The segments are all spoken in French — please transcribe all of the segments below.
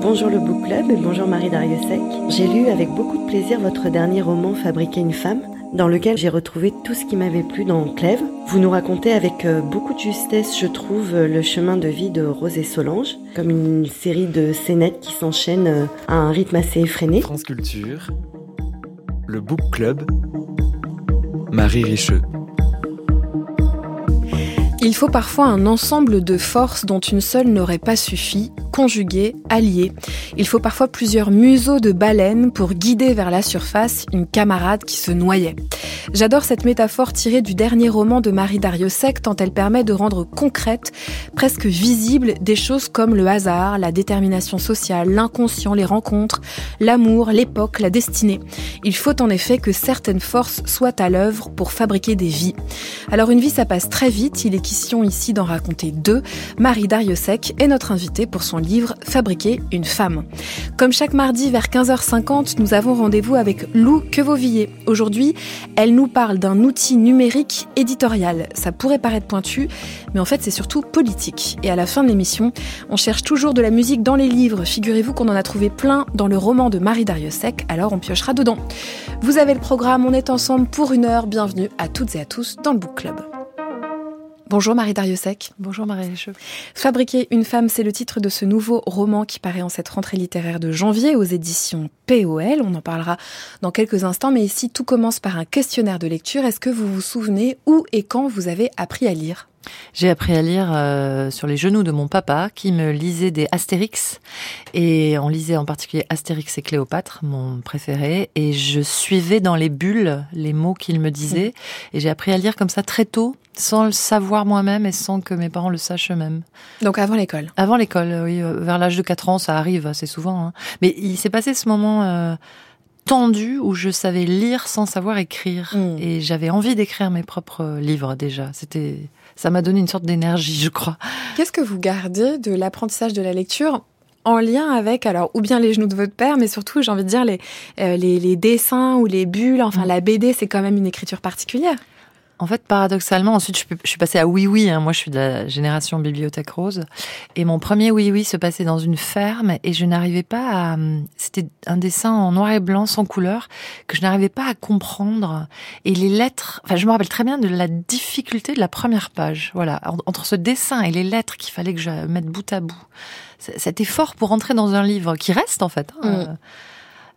Bonjour le Book Club et bonjour Marie Dariussec. J'ai lu avec beaucoup de plaisir votre dernier roman Fabriquer une femme, dans lequel j'ai retrouvé tout ce qui m'avait plu dans Clèves. Vous nous racontez avec euh, beaucoup de justesse, je trouve, euh, le chemin de vie de Rose et Solange, comme une série de scénettes qui s'enchaînent euh, à un rythme assez effréné. France Culture, le Book Club, Marie Richeux. Il faut parfois un ensemble de forces dont une seule n'aurait pas suffi, conjuguées, alliées. Il faut parfois plusieurs museaux de baleines pour guider vers la surface une camarade qui se noyait. J'adore cette métaphore tirée du dernier roman de Marie Dariussec tant elle permet de rendre concrètes, presque visibles, des choses comme le hasard, la détermination sociale, l'inconscient, les rencontres, l'amour, l'époque, la destinée. Il faut en effet que certaines forces soient à l'œuvre pour fabriquer des vies. Alors une vie ça passe très vite, il est question ici d'en raconter deux. Marie Dariussec est notre invitée pour son livre Fabriquer une femme. Comme chaque mardi vers 15h50, nous avons rendez-vous avec Lou Quevauvillé. Aujourd'hui, elle nous parle d'un outil numérique éditorial. Ça pourrait paraître pointu, mais en fait c'est surtout politique. Et à la fin de l'émission, on cherche toujours de la musique dans les livres. Figurez-vous qu'on en a trouvé plein dans le roman de Marie Dariussec, alors on piochera dedans. Vous avez le programme, on est ensemble pour une heure. Bienvenue à toutes et à tous dans le Book Club. Bonjour Marie Dariussec. Bonjour Marie. Fabriquer une femme, c'est le titre de ce nouveau roman qui paraît en cette rentrée littéraire de janvier aux éditions POL. On en parlera dans quelques instants, mais ici tout commence par un questionnaire de lecture. Est-ce que vous vous souvenez où et quand vous avez appris à lire? J'ai appris à lire euh, sur les genoux de mon papa qui me lisait des Astérix et on lisait en particulier Astérix et Cléopâtre, mon préféré, et je suivais dans les bulles les mots qu'il me disait et j'ai appris à lire comme ça très tôt sans le savoir moi-même et sans que mes parents le sachent eux-mêmes. Donc avant l'école Avant l'école, oui. Euh, vers l'âge de 4 ans, ça arrive assez souvent. Hein. Mais il s'est passé ce moment... Euh, tendu où je savais lire sans savoir écrire hmm. et j'avais envie d'écrire mes propres livres déjà. C'était ça m'a donné une sorte d'énergie, je crois. Qu'est-ce que vous gardez de l'apprentissage de la lecture en lien avec, alors, ou bien les genoux de votre père, mais surtout, j'ai envie de dire, les, euh, les, les, dessins ou les bulles, enfin, mm. la BD, c'est quand même une écriture particulière. En fait, paradoxalement, ensuite, je, suis passée à Oui Oui. Hein. Moi, je suis de la génération Bibliothèque Rose. Et mon premier Oui Oui se passait dans une ferme et je n'arrivais pas à... C'était un dessin en noir et blanc, sans couleur, que je n'arrivais pas à comprendre. Et les lettres... Enfin, je me rappelle très bien de la difficulté de la première page. Voilà. Entre ce dessin et les lettres qu'il fallait que je mette bout à bout. C'était fort pour entrer dans un livre qui reste, en fait. Hein. Mm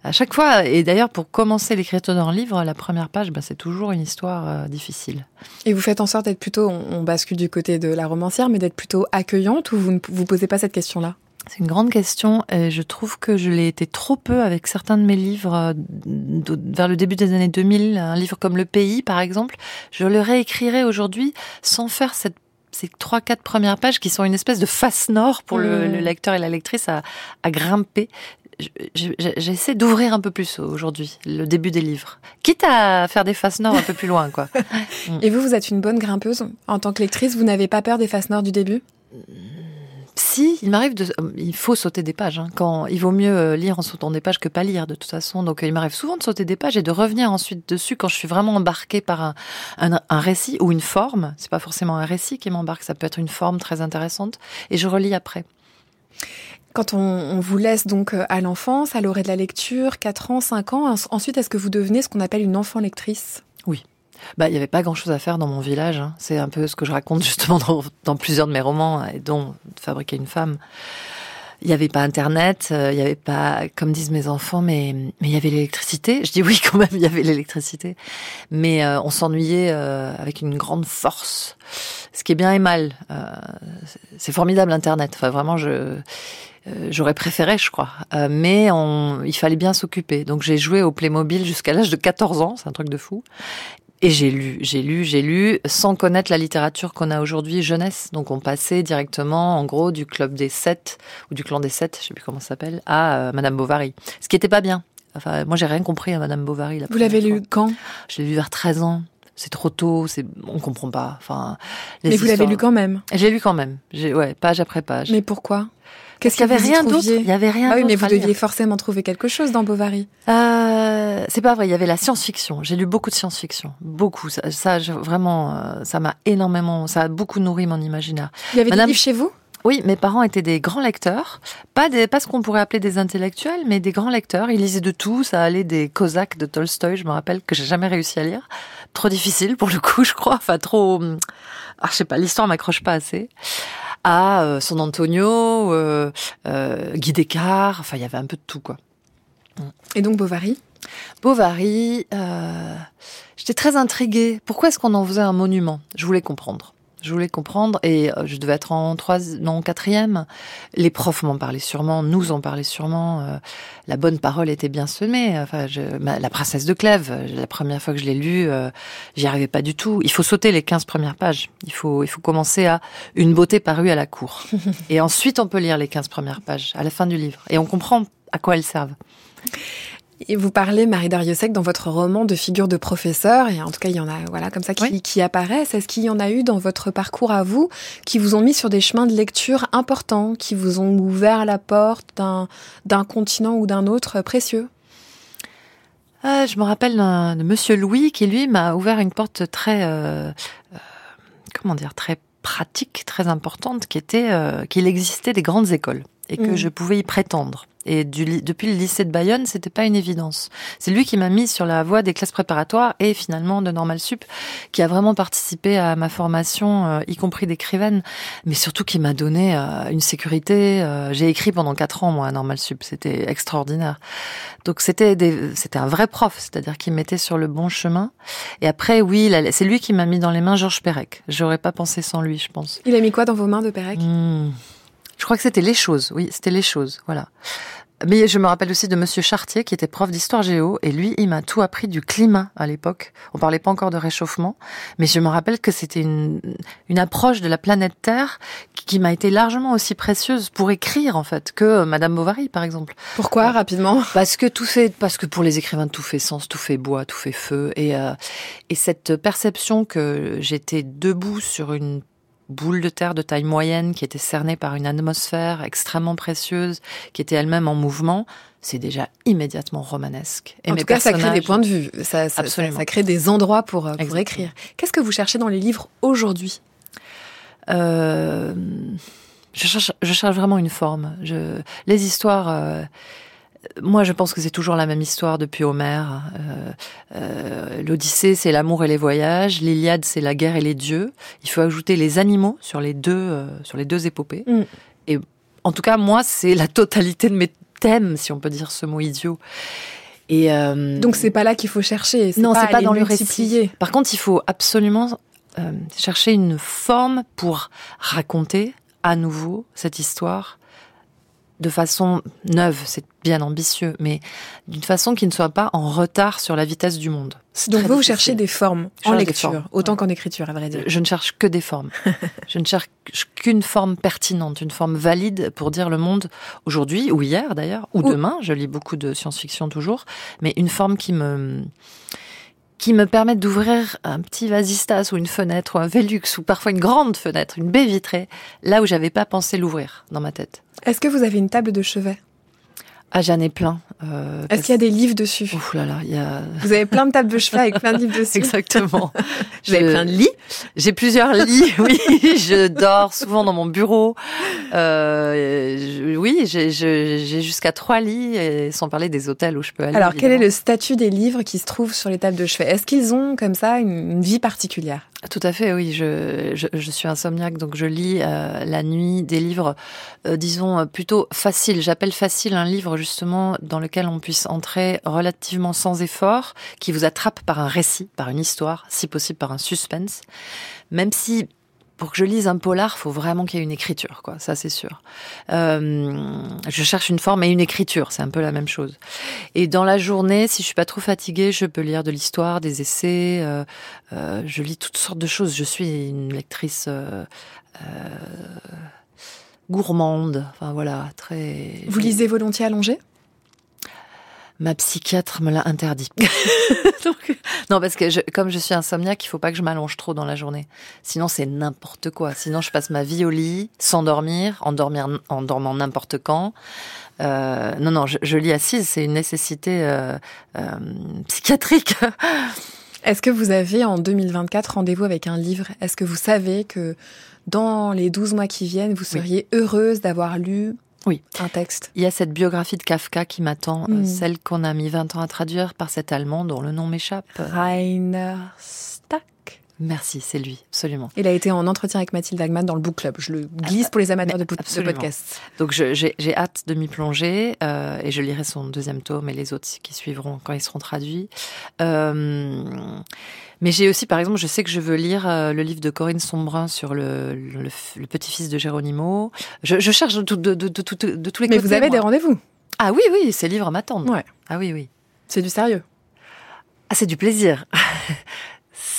à chaque fois, et d'ailleurs pour commencer l'écriture d'un livre, la première page, bah, c'est toujours une histoire euh, difficile. Et vous faites en sorte d'être plutôt, on, bascule du côté de la romancière, mais d'être plutôt accueillante ou vous ne vous posez pas cette question-là? C'est une grande question et je trouve que je l'ai été trop peu avec certains de mes livres euh, vers le début des années 2000. Un livre comme Le Pays, par exemple, je le réécrirais aujourd'hui sans faire cette ces trois quatre premières pages qui sont une espèce de face nord pour le, mmh. lecteur et la lectrice à, à grimper j'essaie d'ouvrir un peu plus aujourd'hui le début des livres, quitte à faire des faces nord un peu plus loin, quoi. Et vous, vous êtes une bonne grimpeuse en tant que lectrice. Vous n'avez pas peur des faces nord du début? Si, il m'arrive de, il faut sauter des pages. Hein. Quand il vaut mieux euh, lire en sautant des pages que pas lire de toute façon. Donc il m'arrive souvent de sauter des pages et de revenir ensuite dessus quand je suis vraiment embarquée par un, un, un récit ou une forme. C'est pas forcément un récit qui m'embarque, ça peut être une forme très intéressante et je relis après. Quand on, vous laisse donc euh, à l'enfance, à l'orée de la lecture, 4 ans, 5 ans, ensuite est-ce que vous devenez ce qu'on appelle une enfant lectrice? Oui. Bah, il n'y avait pas grand-chose à faire dans mon village. Hein. C'est un peu ce que je raconte justement dans, plusieurs de mes romans, dont Fabriquer une femme. Il n'y avait pas Internet, euh, il n'y avait pas, comme disent mes enfants, mais mais il y avait l'électricité. Je dis oui quand même, il y avait l'électricité, mais euh, on s'ennuyait avec une grande force. Ce qui est bien et mal. c'est formidable Internet. Enfin vraiment, je euh, j'aurais préféré, je crois. Euh, mais on, il fallait bien s'occuper. Donc j'ai joué au Playmobil jusqu'à l'âge de 14 ans, c'est un truc de fou. Et j'ai lu, j'ai lu, j'ai lu, sans connaître la littérature qu'on a aujourd'hui jeunesse. Donc on passait directement, en gros, du club des sept ou du clan des sept, je sais plus comment ça s'appelle, à euh, Madame Bovary. Ce qui était pas bien. Enfin, moi j'ai rien compris à Madame Bovary. Vous l'avez lu quand? Je l'ai lu vers 13 ans c'est trop tôt, c'est on comprend pas. Enfin, mais vous l'avez lu quand même? J'ai lu quand même. J'ai ouais, page après page. Mais pourquoi? Qu'est-ce qu'il y avait rien d'autre Il y avait rien. Ah oui, mais vous deviez forcément trouver quelque chose dans Bovary. Euh, c'est pas vrai. Il y avait la science-fiction. J'ai lu beaucoup de science-fiction, beaucoup. Ça, ça vraiment, euh, ça m'a énormément, ça a beaucoup nourri mon imaginaire. Il y avait des livres chez vous? Oui, mes parents étaient des grands lecteurs, pas des, pas ce qu'on pourrait appeler des intellectuels, mais des grands lecteurs. Ils lisaient de tout, ça allait des Cosaques de Tolstoï, je me rappelle que j'ai jamais réussi à lire, trop difficile pour le coup, je crois, enfin trop, ah, je sais pas, l'histoire m'accroche pas assez. À euh, son Antonio, euh, euh, Guy Descartes, enfin il y avait un peu de tout quoi. Et donc Bovary? Bovary, euh, j'étais très intriguée. Pourquoi est-ce qu'on en faisait un monument? Je voulais comprendre. Je voulais comprendre et euh, je devais être en trois, non quatrième. Les profs m'en parlaient sûrement, nous en parlaient sûrement. Euh, la bonne parole était bien semée. Enfin, je, la princesse de Clèves, la première fois que je l'ai lu, j'y arrivais pas du tout. Il faut sauter les 15 premières pages. Il faut, il faut commencer à une beauté parue à la cour. et ensuite, on peut lire les 15 premières pages à la fin du livre et on comprend à quoi elles servent. Et vous parlez, Marie Dariussec, dans votre roman de figures de professeurs, et en tout cas, il y en a, voilà, comme ça, qui, qui apparaissent. Est-ce qu'il y en a eu dans votre parcours à vous qui vous ont mis sur des chemins de lecture importants, qui vous ont ouvert la porte d'un, d'un continent ou d'un autre précieux? Euh, je me rappelle de Monsieur Louis qui lui m'a ouvert une porte très, euh, euh, comment dire, très pratique, très importante, qui était euh, qu'il existait des grandes écoles et que mmh. je pouvais y prétendre. Et du, depuis le lycée de Bayonne, c'était pas une évidence. C'est lui qui m'a mis sur la voie des classes préparatoires et finalement de Normal Sup, qui a vraiment participé à ma formation, euh, y compris d'écrivaine, mais surtout qui m'a donné euh, une sécurité. Euh, j'ai écrit pendant quatre ans moi à Normal Sup, c'était extraordinaire. Donc c'était c'était un vrai prof, c'est-à-dire qu'il mettait sur le bon chemin. Et après, oui, c'est lui qui m'a mis dans les mains Georges Perec. J'aurais pas pensé sans lui, je pense. Il a mis quoi dans vos mains de Perec? Mmh. Je crois que c'était les choses, oui, c'était les choses, voilà. Mais je me rappelle aussi de Monsieur Chartier, qui était prof d'histoire géo, et lui, il m'a tout appris du climat à l'époque. On parlait pas encore de réchauffement, mais je me rappelle que c'était une, une approche de la planète Terre qui, m'a été largement aussi précieuse pour écrire, en fait, que Madame Bovary, par exemple. Pourquoi, euh, rapidement? Parce que tout fait, parce que pour les écrivains, tout fait sens, tout fait bois, tout fait feu, et, euh, et cette perception que j'étais debout sur une boule de terre de taille moyenne qui était cernée par une atmosphère extrêmement précieuse, qui était elle-même en mouvement, c'est déjà immédiatement romanesque. Et en tout cas, ça crée des points de vue, ça, ça, ça crée des endroits pour, euh, pour écrire. Qu'est-ce que vous cherchez dans les livres aujourd'hui? Euh, je, cherche, je cherche vraiment une forme. Je, les histoires... Euh, moi, je pense que c'est toujours la même histoire depuis Homère. Euh, euh, L'Odyssée, c'est l'amour et les voyages. L'Iliade, c'est la guerre et les dieux. Il faut ajouter les animaux sur les deux, euh, sur les deux épopées. Mm. Et en tout cas, moi, c'est la totalité de mes thèmes, si on peut dire ce mot idiot. Et donc, c'est pas là qu'il faut chercher. Non, c'est pas dans le récit. Par contre, il faut absolument chercher une forme pour raconter à nouveau cette histoire de façon neuve, c'est bien ambitieux, mais d'une façon qui ne soit pas en retard sur la vitesse du monde. Donc vous, cherchez des formes en lecture, autant qu'en écriture, à vrai dire. Je ne cherche que des formes. je ne cherche qu'une forme pertinente, une forme valide pour dire le monde aujourd'hui, ou hier d'ailleurs, ou, demain. Je lis beaucoup de science-fiction toujours, mais une forme qui me qui me permet d'ouvrir un petit vasistas ou une fenêtre ou un Velux ou parfois une grande fenêtre, une baie vitrée, là où j'avais pas pensé l'ouvrir dans ma tête. Est-ce que vous avez une table de chevet? Ah, j'en ai plein. Euh, Est-ce qu'il y a des livres dessus? Ouf là là, il y a. Vous avez plein de tables de chevet avec plein de livres dessus. Exactement. Vous avez plein de lits J'ai plusieurs lits. Oui, je dors souvent dans mon bureau. Euh, oui, j'ai jusqu'à trois lits, et sans parler des hôtels où je peux aller. Alors, quel est le statut des livres qui se trouvent sur les tables de chevet? Est-ce qu'ils ont comme ça une vie particulière? Tout à fait, oui. Je, je, je, suis insomniaque, donc je lis euh, la nuit des livres, euh, disons, plutôt faciles. J'appelle facile un livre justement dans on puisse entrer relativement sans effort, qui vous attrape par un récit, par une histoire, si possible par un suspense. Même si pour que je lise un polar, faut vraiment qu'il y ait une écriture, quoi. Ça, c'est sûr. Euh, je cherche une forme et une écriture, c'est un peu la même chose. Et dans la journée, si je suis pas trop fatiguée, je peux lire de l'histoire, des essais. Euh, euh, je lis toutes sortes de choses. Je suis une lectrice gourmande. Enfin voilà, très. Vous lisez volontiers allongé Ma psychiatre me l'a interdit. non, parce que je, comme je suis insomniaque, il faut pas que je m'allonge trop dans la journée. Sinon, c'est n'importe quoi. Sinon, je passe ma vie au lit, sans dormir, en, dormir, en dormant n'importe quand. Euh, non, non, je, je, lis assise, c'est une nécessité euh, euh, psychiatrique. Est-ce que vous avez en 2024 rendez-vous avec un livre? Est-ce que vous savez que dans les 12 mois qui viennent, vous seriez heureuse d'avoir lu oui. Un texte. Il y a cette biographie de Kafka qui m'attend, euh, hmm. celle qu'on a mis 20 ans à traduire par cet Allemand dont le nom m'échappe. Rainer Stack. Merci, c'est lui, absolument. Il a été en entretien avec Mathilde Agman dans le Book Club. Je le glisse pour les amateurs de, podcast. Donc j'ai hâte de m'y plonger euh, et je lirai son deuxième tome et les autres qui suivront quand ils seront traduits. Euh, mais j'ai aussi, par exemple, je sais que je veux lire euh, le livre de Corinne Sombrin sur le, le, petit-fils de Géronimo. Je, je cherche de, de, de, de, tous les Mais côtés. Mais vous avez des rendez-vous? Ah oui, oui, ces livres m'attendent. Ouais. Ah oui, oui. C'est du sérieux. Ah, c'est du plaisir.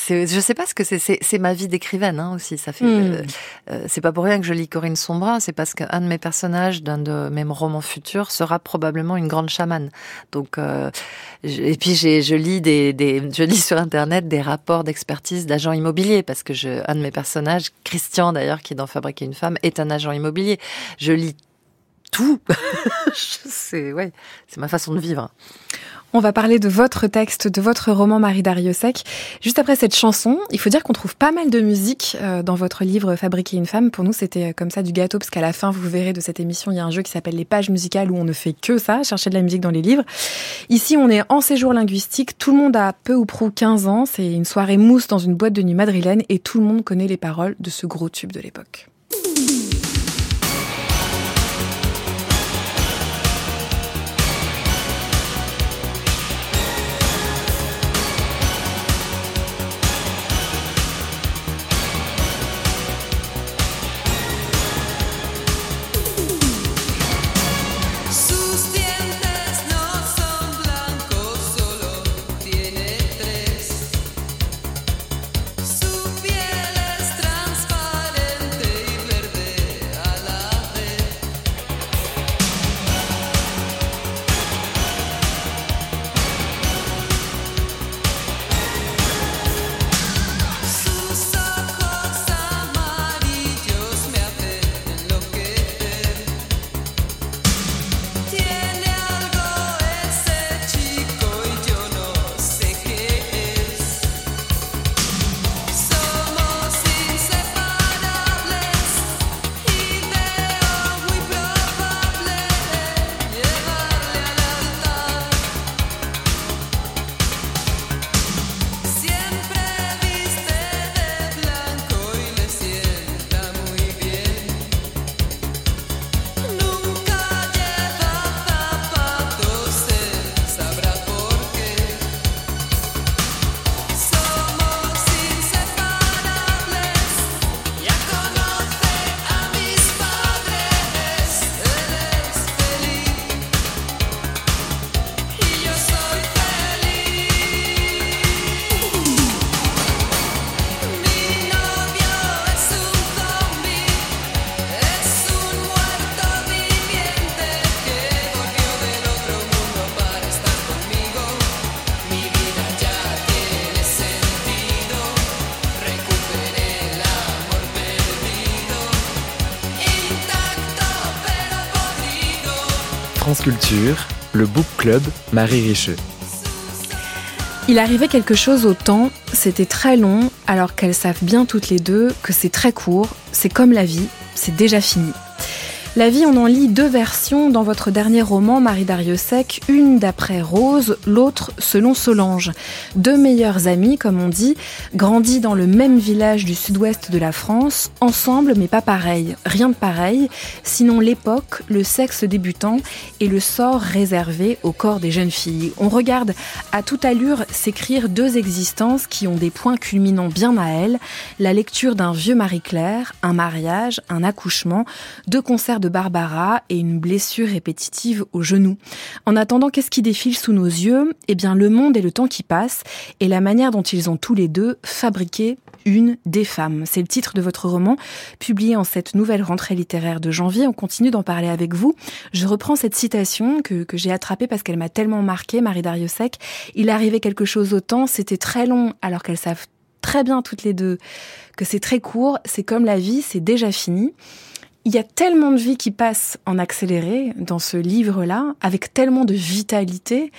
Je sais pas ce que c'est. C'est ma vie d'écrivaine hein, aussi. Ça fait. Hmm. Euh, euh, c'est pas pour rien que je lis Corinne Sombrin. C'est parce qu'un de mes personnages d'un de mes romans futurs sera probablement une grande chamane. Donc, euh, et puis je lis des, des, je lis sur internet des rapports d'expertise d'agents immobiliers parce que je, un de mes personnages, Christian d'ailleurs, qui est dans Fabriquer une femme, est un agent immobilier. Je lis tout. c'est ouais, c'est ma façon de vivre. On va parler de votre texte, de votre roman Marie Dariussec. Juste après cette chanson, il faut dire qu'on trouve pas mal de musique euh, dans votre livre Fabriquer une femme. Pour nous, c'était euh, comme ça du gâteau, parce qu'à la fin, vous verrez de cette émission, il y a un jeu qui s'appelle les pages musicales où on ne fait que ça, chercher de la musique dans les livres. Ici, on est en séjour linguistique. Tout le monde a peu ou prou 15 ans. C'est une soirée mousse dans une boîte de nuit madrilène et tout le monde connaît les paroles de ce gros tube de l'époque. Le Book Club Marie Richeux. Il arrivait quelque chose au temps, c'était très long, alors qu'elles savent bien toutes les deux que c'est très court, c'est comme la vie, c'est déjà fini. La vie, on en lit deux versions dans votre dernier roman, Marie Dariussec, une d'après Rose, l'autre selon Solange. Deux meilleures amies, comme on dit, grandis dans le même village du sud-ouest de la France, ensemble mais pas pareil, rien de pareil, sinon l'époque, le sexe débutant et le sort réservé au corps des jeunes filles. On regarde à toute allure s'écrire deux existences qui ont des points culminants bien à elles, la lecture d'un vieux Marie-Claire, un mariage, un accouchement, deux concerts de Barbara et une blessure répétitive au genou. En attendant, qu'est-ce qui défile sous nos yeux? Eh bien, le monde et le temps qui passe et la manière dont ils ont tous les deux fabriqué une des femmes. C'est le titre de votre roman, publié en cette nouvelle rentrée littéraire de janvier. On continue d'en parler avec vous. Je reprends cette citation que, que j'ai attrapée parce qu'elle m'a tellement marqué, Marie Dariussec. Il arrivait quelque chose au temps, c'était très long alors qu'elles savent très bien toutes les deux que c'est très court, c'est comme la vie, c'est déjà fini. Il y a tellement de vie qui passe en accéléré dans ce livre-là, avec tellement de vitalité,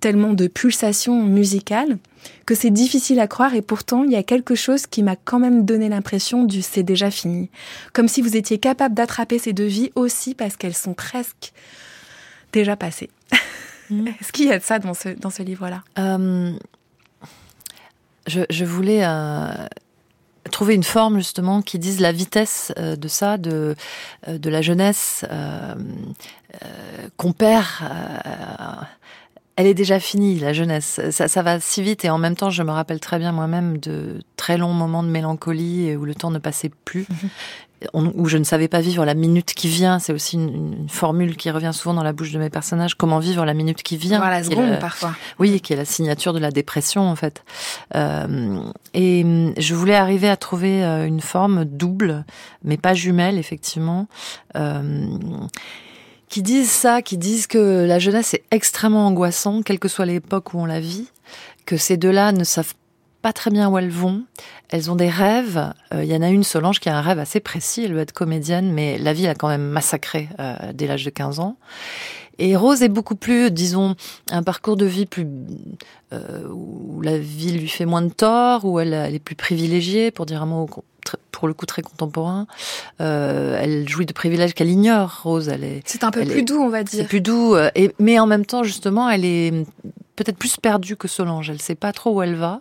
tellement de pulsations musicales, que c'est difficile à croire et pourtant il y a quelque chose qui m'a quand même donné l'impression du c'est déjà fini. Comme si vous étiez capable d'attraper ces deux vies aussi parce qu'elles sont presque déjà passées. Mm. Est-ce qu'il y a de ça dans ce, dans ce livre-là? Euh, je, voulais euh, trouver une forme justement qui dise la vitesse euh, de ça, de, euh, de la jeunesse euh, qu'on perd. elle est déjà finie, la jeunesse. Ça, va si vite et en même temps, je me rappelle très bien moi-même de très longs moments de mélancolie où le temps ne passait plus. Mhm où je ne savais pas vivre la minute qui vient. C'est aussi une, formule qui revient souvent dans la bouche de mes personnages. Comment vivre la minute qui vient? La seconde, parfois. Oui, qui est la signature de la dépression, en fait. Euh, et hum, je voulais arriver à trouver euh, une forme double, mais pas jumelle, effectivement. Euh, qui disent ça, qui disent que la jeunesse est extrêmement angoissante, quelle que soit l'époque où on la vit, que ces deux-là ne savent pas très bien où elles vont. Elles ont des rêves. Il y en a une, Solange, qui a un rêve assez précis. Elle veut être comédienne, mais la vie l'a quand même massacrée euh, dès l'âge de 15 ans. Et Rose est beaucoup plus, disons, un parcours de vie plus euh, où la vie lui fait moins de tort, où elle, est plus privilégiée, pour dire un mot pour le coup très contemporain. Euh, elle jouit de privilèges qu'elle ignore. Rose, elle est. C'est un peu plus doux, on va dire. C'est plus doux, et mais en même temps, justement, elle est peut-être plus perdue que Solange. Elle sait pas trop où elle va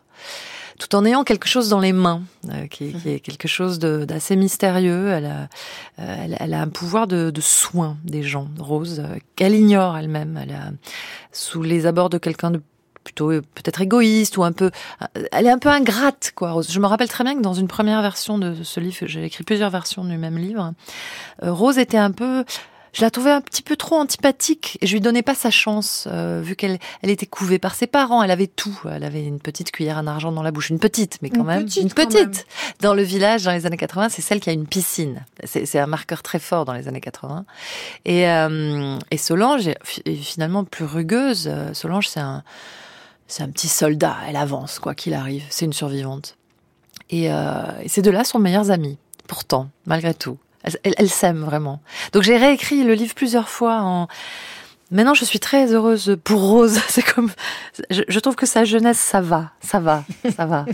tout en ayant quelque chose dans les mains, euh, qui, est quelque chose d'assez mystérieux. Elle a, euh, elle, a un pouvoir de, de soin des gens, Rose, euh, qu'elle ignore elle-même. Elle a, sous les abords de quelqu'un de plutôt peut-être égoïste ou un peu elle est un peu ingrate quoi Rose je me rappelle très bien que dans une première version de ce livre j'ai écrit plusieurs versions du même livre Rose était un peu je la trouvais un petit peu trop antipathique et je lui donnais pas sa chance euh, vu qu'elle elle était couvée par ses parents, elle avait tout, elle avait une petite cuillère en argent dans la bouche, une petite mais quand même une petite. Dans le village dans les années 80, c'est celle qui a une piscine. C'est un marqueur très fort dans les années 80. Et euh, et Solange est finalement plus rugueuse. Solange c'est un c'est un petit soldat, elle avance quoi qu'il arrive, c'est une survivante. Et, euh, et ces deux-là sont meilleures amies pourtant malgré tout. Elle, elle, s'aime vraiment. Donc j'ai réécrit le livre plusieurs fois en Maintenant, je suis très heureuse pour Rose. C'est comme, je, trouve que sa jeunesse, ça va, ça va, ça va.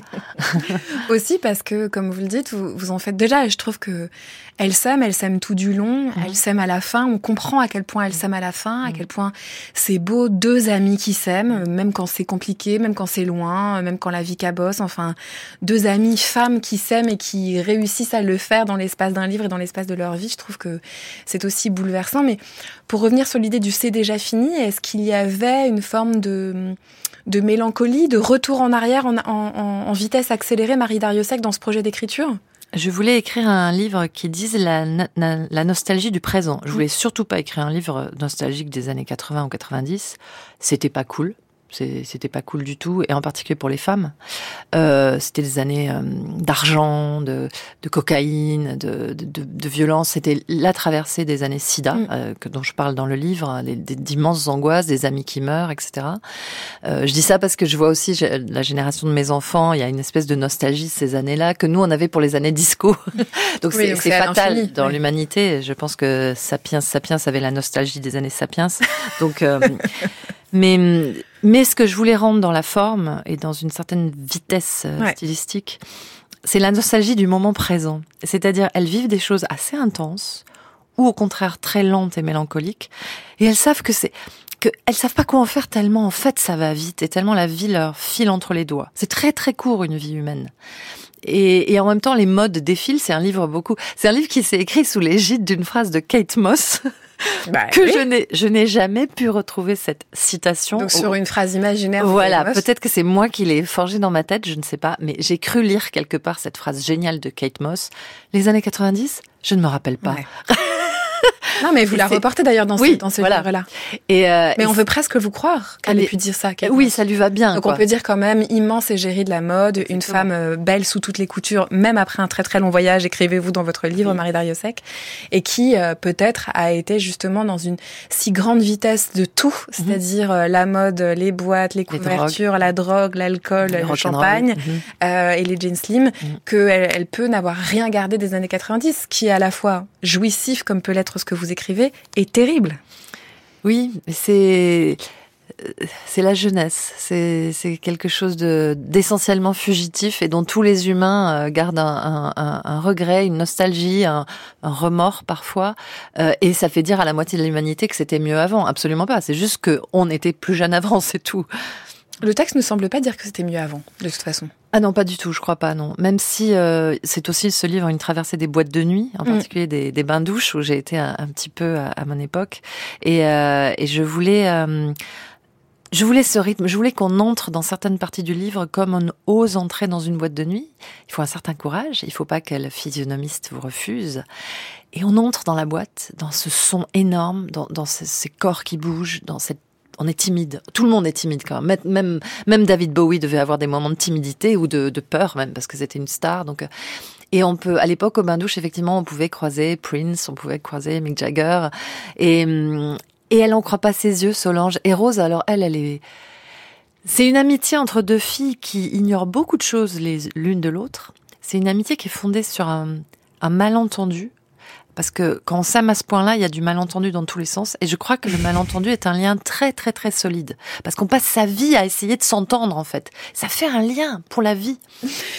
Aussi parce que, comme vous le dites, vous, vous en faites déjà. Et je trouve que elle s'aime, elle s'aime tout du long, elle s'aime à la fin. On comprend à quel point elle s'aime à la fin, à quel point c'est beau deux amis qui s'aiment, même quand c'est compliqué, même quand c'est loin, même quand la vie cabosse. Enfin, deux amies femmes qui s'aiment et qui réussissent à le faire dans l'espace d'un livre et dans l'espace de leur vie. Je trouve que c'est aussi bouleversant. Mais pour revenir sur l'idée du CD déjà fini Est-ce qu'il y avait une forme de, de mélancolie, de retour en arrière en, en, vitesse accélérée, Marie Dariussec, dans ce projet d'écriture? Je voulais écrire un livre qui dise la, la, nostalgie du présent. Je voulais surtout pas écrire un livre nostalgique des années 80 ou 90. C'était pas cool c'était pas cool du tout, et en particulier pour les femmes. Euh, c'était des années euh, d'argent, de, de, cocaïne, de, de, de violence. C'était la traversée des années SIDA, mm. euh, que, dont je parle dans le livre, d'immenses angoisses, des amis qui meurent, etc. Je dis ça parce que je vois aussi la génération de mes enfants, il y a une espèce de nostalgie ces années-là que nous, on avait pour les années disco. donc c'est fatal dans l'humanité. Je pense que Sapiens, Sapiens avait la nostalgie des années Sapiens. Donc... Mais, mais ce que je voulais rendre dans la forme et dans une certaine vitesse euh, stylistique, c'est la nostalgie du moment présent. C'est-à-dire, elles vivent des choses assez intenses ou au contraire très lentes et mélancoliques, et elles savent que c'est qu'elles savent pas quoi en faire tellement en fait ça va vite et tellement la vie leur file entre les doigts. C'est très très court une vie humaine. Et, et, en même temps, les modes défilent. C'est un livre beaucoup. C'est un livre qui s'est écrit sous l'égide d'une phrase de Kate Moss, bah, que je n'ai je n'ai jamais pu retrouver cette citation. Donc sur une phrase imaginaire. Voilà, peut-être que c'est moi qui l'ai forgée dans ma tête, je ne sais pas, mais j'ai cru lire quelque part cette phrase géniale de Kate Moss. Les années 90, je ne me rappelle pas. non, mais vous la reportez d'ailleurs dans, ce, dans ce livre-là. Et euh, mais on veut presque vous croire qu'elle ait pu dire ça. Oui, ça lui va bien. Donc on peut dire quand même immense égérie de la mode, une femme euh, belle sous toutes les coutures, même après un très très long voyage. Écrivez-vous dans votre livre, Marie Dariussec, et qui euh, peut-être a été justement dans une si grande vitesse de tout, mhm. c'est-à-dire la mode, les boîtes, les couvertures, la drogue, l'alcool, le, champagne mhm. et les jeans slim, mhm. qu'elle elle peut n'avoir rien gardé des années 90, qui est à la fois jouissif comme peut l'être ce que vous écrivez, est terrible. Oui, c'est c'est la jeunesse, c'est quelque chose d'essentiellement fugitif et dont tous les humains euh, gardent un, regret, une nostalgie, un, remords parfois, euh, et ça fait dire à la moitié de l'humanité que c'était mieux avant. Absolument pas. C'est juste qu'on était plus jeune avant, c'est tout. Le texte ne semble pas dire que c'était mieux avant, de toute façon. Ah non, pas du tout, je crois pas, non. Même si euh, c'est aussi ce livre une traversée des boîtes de nuit, en mm. particulier des, des bains douches où j'ai été un, petit peu à, mon époque, et, euh, et je voulais. Euh, je voulais ce rythme, je voulais qu'on entre dans certaines parties du livre comme on ose entrer dans une boîte de nuit. Il faut un certain courage, il faut pas que le physionomiste vous refuse. Et on entre dans la boîte, dans ce son énorme, dans, dans ces corps qui bougent, dans cette on est timide. Tout le monde est timide quand même. Même, David Bowie devait avoir des moments de timidité ou de, peur même parce que c'était une star. Donc, euh, et on peut, à l'époque, au bain douche, effectivement, on pouvait croiser Prince, on pouvait croiser Mick Jagger. Et, hum, et elle n'en croit pas ses yeux, Solange. Et Rose, alors elle, elle est, c'est une amitié entre deux filles qui ignorent beaucoup de choses l'une de l'autre. C'est une amitié qui est fondée sur un malentendu parce que quand on s'aime à ce point-là, il y a du malentendu dans tous les sens. Et je crois que le malentendu est un lien très, très, très solide. Parce qu'on passe sa vie à essayer de s'entendre, en fait. Ça fait un lien pour la vie.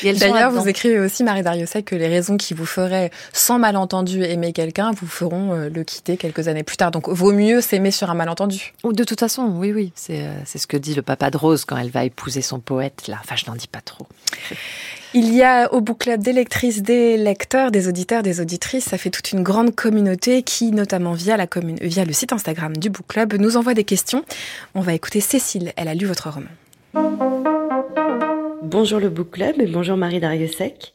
D'ailleurs, vous écrivez aussi, Marie Dariussec, que les raisons qui vous feraient, sans malentendu, aimer quelqu'un, vous feront euh, le quitter quelques années plus tard. Donc, vaut mieux s'aimer sur un malentendu. De toute façon, oui, oui. C'est euh, ce que dit le papa de Rose quand elle va épouser son poète, là. Enfin, je n'en dis pas trop. Il y a au Book Club des lectrices, des lecteurs, des auditeurs, des auditrices. Ça fait toute une grande communauté qui, notamment via, la via le site Instagram du Book Club, nous envoie des questions. On va écouter Cécile. Elle a lu votre roman. Bonjour le Book Club et bonjour Marie Dariussec.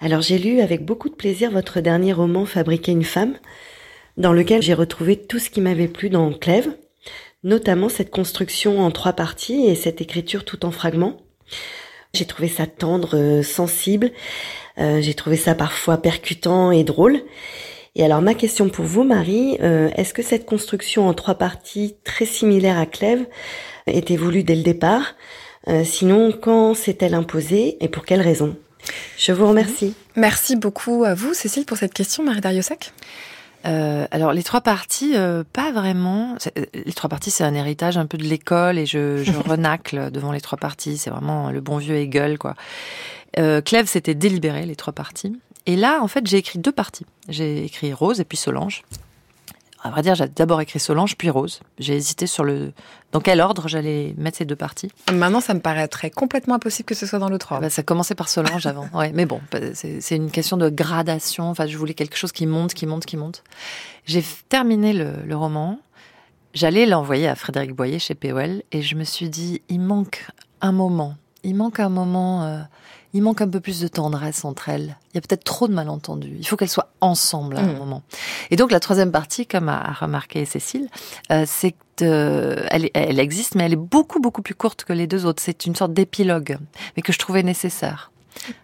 Alors j'ai lu avec beaucoup de plaisir votre dernier roman Fabriquer une femme, dans lequel j'ai retrouvé tout ce qui m'avait plu dans Clèves, notamment cette construction en trois parties et cette écriture tout en fragments. J'ai trouvé ça tendre, euh, sensible. Euh, j'ai trouvé ça parfois percutant et drôle. Et alors ma question pour vous, Marie, euh, est-ce que cette construction en trois parties très similaire à Clèves était voulue dès le départ? Sinon, quand s'est-elle imposée et pour quelles raisons Je vous remercie. Merci beaucoup à vous, Cécile, pour cette question, Marie Dariussec. Euh, alors les trois parties, euh, pas vraiment. Euh, les trois parties, c'est un héritage un peu de l'école et je, je renacle devant les trois parties. C'est vraiment le bon vieux Hegel, quoi. Euh, Clèves, c'était délibéré les trois parties. Et là, en fait, j'ai écrit deux parties. J'ai écrit Rose et puis Solange. À vrai dire, j'ai d'abord écrit Solange, puis Rose. J'ai hésité sur le dans quel ordre j'allais mettre ces deux parties. Maintenant, ça me paraîtrait complètement impossible que ce soit dans l'autre ordre. Bah, ça commençait par Solange avant. Ouais, mais bon, bah, c'est une question de gradation. Enfin, je voulais quelque chose qui monte, qui monte, qui monte. J'ai terminé le, le roman. J'allais l'envoyer à Frédéric Boyer chez POL et je me suis dit, il manque un moment. Il manque un moment. Euh, il manque un peu plus de tendresse entre elles. Il y a peut-être trop de malentendus. Il faut qu'elles soient ensemble à un mmh. moment. Et donc la troisième partie, comme a remarqué Cécile, euh, c'est euh, elle, elle existe, mais elle est beaucoup beaucoup plus courte que les deux autres. C'est une sorte d'épilogue, mais que je trouvais nécessaire.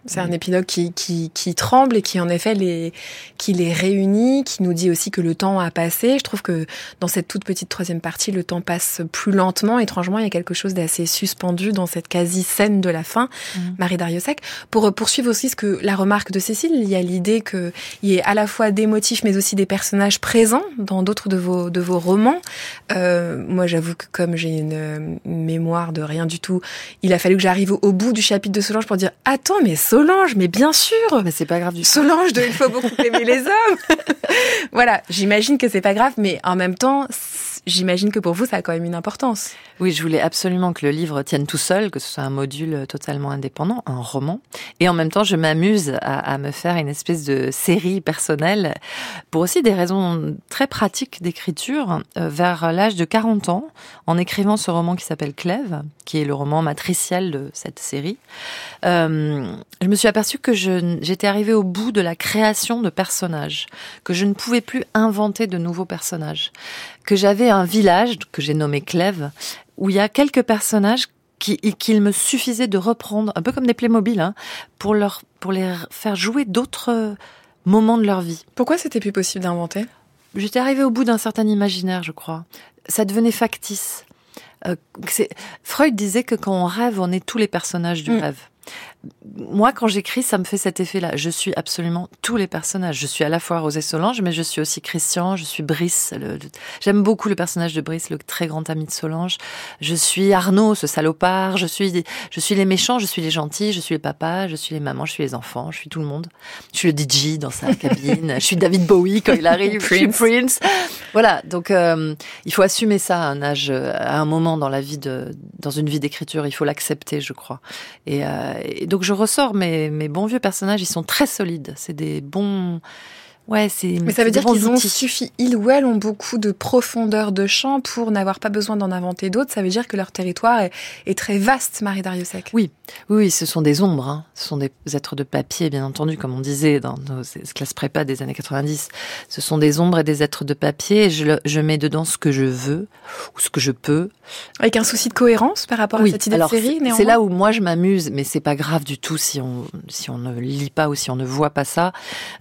C'est un épilogue qui, qui, qui, tremble et qui en effet les, qui les réunit, qui nous dit aussi que le temps a passé. Je trouve que dans cette toute petite troisième partie, le temps passe plus lentement. Étrangement, il y a quelque chose d'assez suspendu dans cette quasi-scène de la fin, mmh. Marie Dariussec. Pour poursuivre aussi ce que la remarque de Cécile, il y a l'idée qu'il y ait à la fois des motifs mais aussi des personnages présents dans d'autres de vos, de vos romans. Euh, moi, j'avoue que comme j'ai une, une, mémoire de rien du tout, il a fallu que j'arrive au bout du chapitre de Solange pour dire « Attends, mais Solange, mais bien sûr. Mais c'est pas grave du tout. Solange de Il faut beaucoup aimer les hommes. voilà, j'imagine que c'est pas grave, mais en même temps, j'imagine que pour vous, ça a quand même une importance. Oui, je voulais absolument que le livre tienne tout seul, que ce soit un module totalement indépendant, un roman. Et en même temps, je m'amuse à, me faire une espèce de série personnelle pour aussi des raisons très pratiques d'écriture. Euh, vers l'âge de 40 ans, en écrivant ce roman qui s'appelle Clèves, qui est le roman matriciel de cette série, euh, je me suis aperçue que j'étais arrivée au bout de la création de personnages, que je ne pouvais plus inventer de nouveaux personnages, que j'avais un village que j'ai nommé Clèves, où il y a quelques personnages qu'il me suffisait de reprendre, un peu comme des Playmobil, hein, pour, leur, pour les faire jouer d'autres moments de leur vie. Pourquoi c'était plus possible d'inventer? J'étais arrivée au bout d'un certain imaginaire, je crois. Ça devenait factice. Euh, Freud disait que quand on rêve, on est tous les personnages du mm. rêve moi, quand j'écris, ça me fait cet effet-là. Je suis absolument tous les personnages. Je suis à la fois Rosé Solange, mais je suis aussi Christian, je suis Brice. J'aime beaucoup le personnage de Brice, le très grand ami de Solange. Je suis Arnaud, ce salopard. Je suis, je suis les méchants, je suis les gentils, je suis les papas, je suis les mamans, je suis les enfants, je suis tout le monde. Je suis le DJ dans sa cabine. je suis David Bowie quand il arrive. je suis Prince. Voilà. Donc, euh, il faut assumer ça à un âge, à un moment dans la vie de, dans une vie d'écriture. Il faut l'accepter, je crois. Et, euh, et donc je ressors mes, mes bons vieux personnages, ils sont très solides. C'est des bons Ouais, c'est. Mais ça veut dire qu'ils ont suffi, ils ou elles ont beaucoup de profondeur de champ pour n'avoir pas besoin d'en inventer d'autres. Ça veut dire que leur territoire est, très vaste, Marie Dariussec. Oui, oui, ce sont des ombres. Hein. Ce sont des êtres de papier, bien entendu, comme on disait dans nos classes prépa des années 90. Ce sont des ombres et des êtres de papier. Je, je mets dedans ce que je veux ou ce que je peux. Avec un souci de cohérence par rapport à cette idée de série. C'est là où moi je m'amuse, mais c'est pas grave du tout si on si on ne lit pas ou si on ne voit pas ça.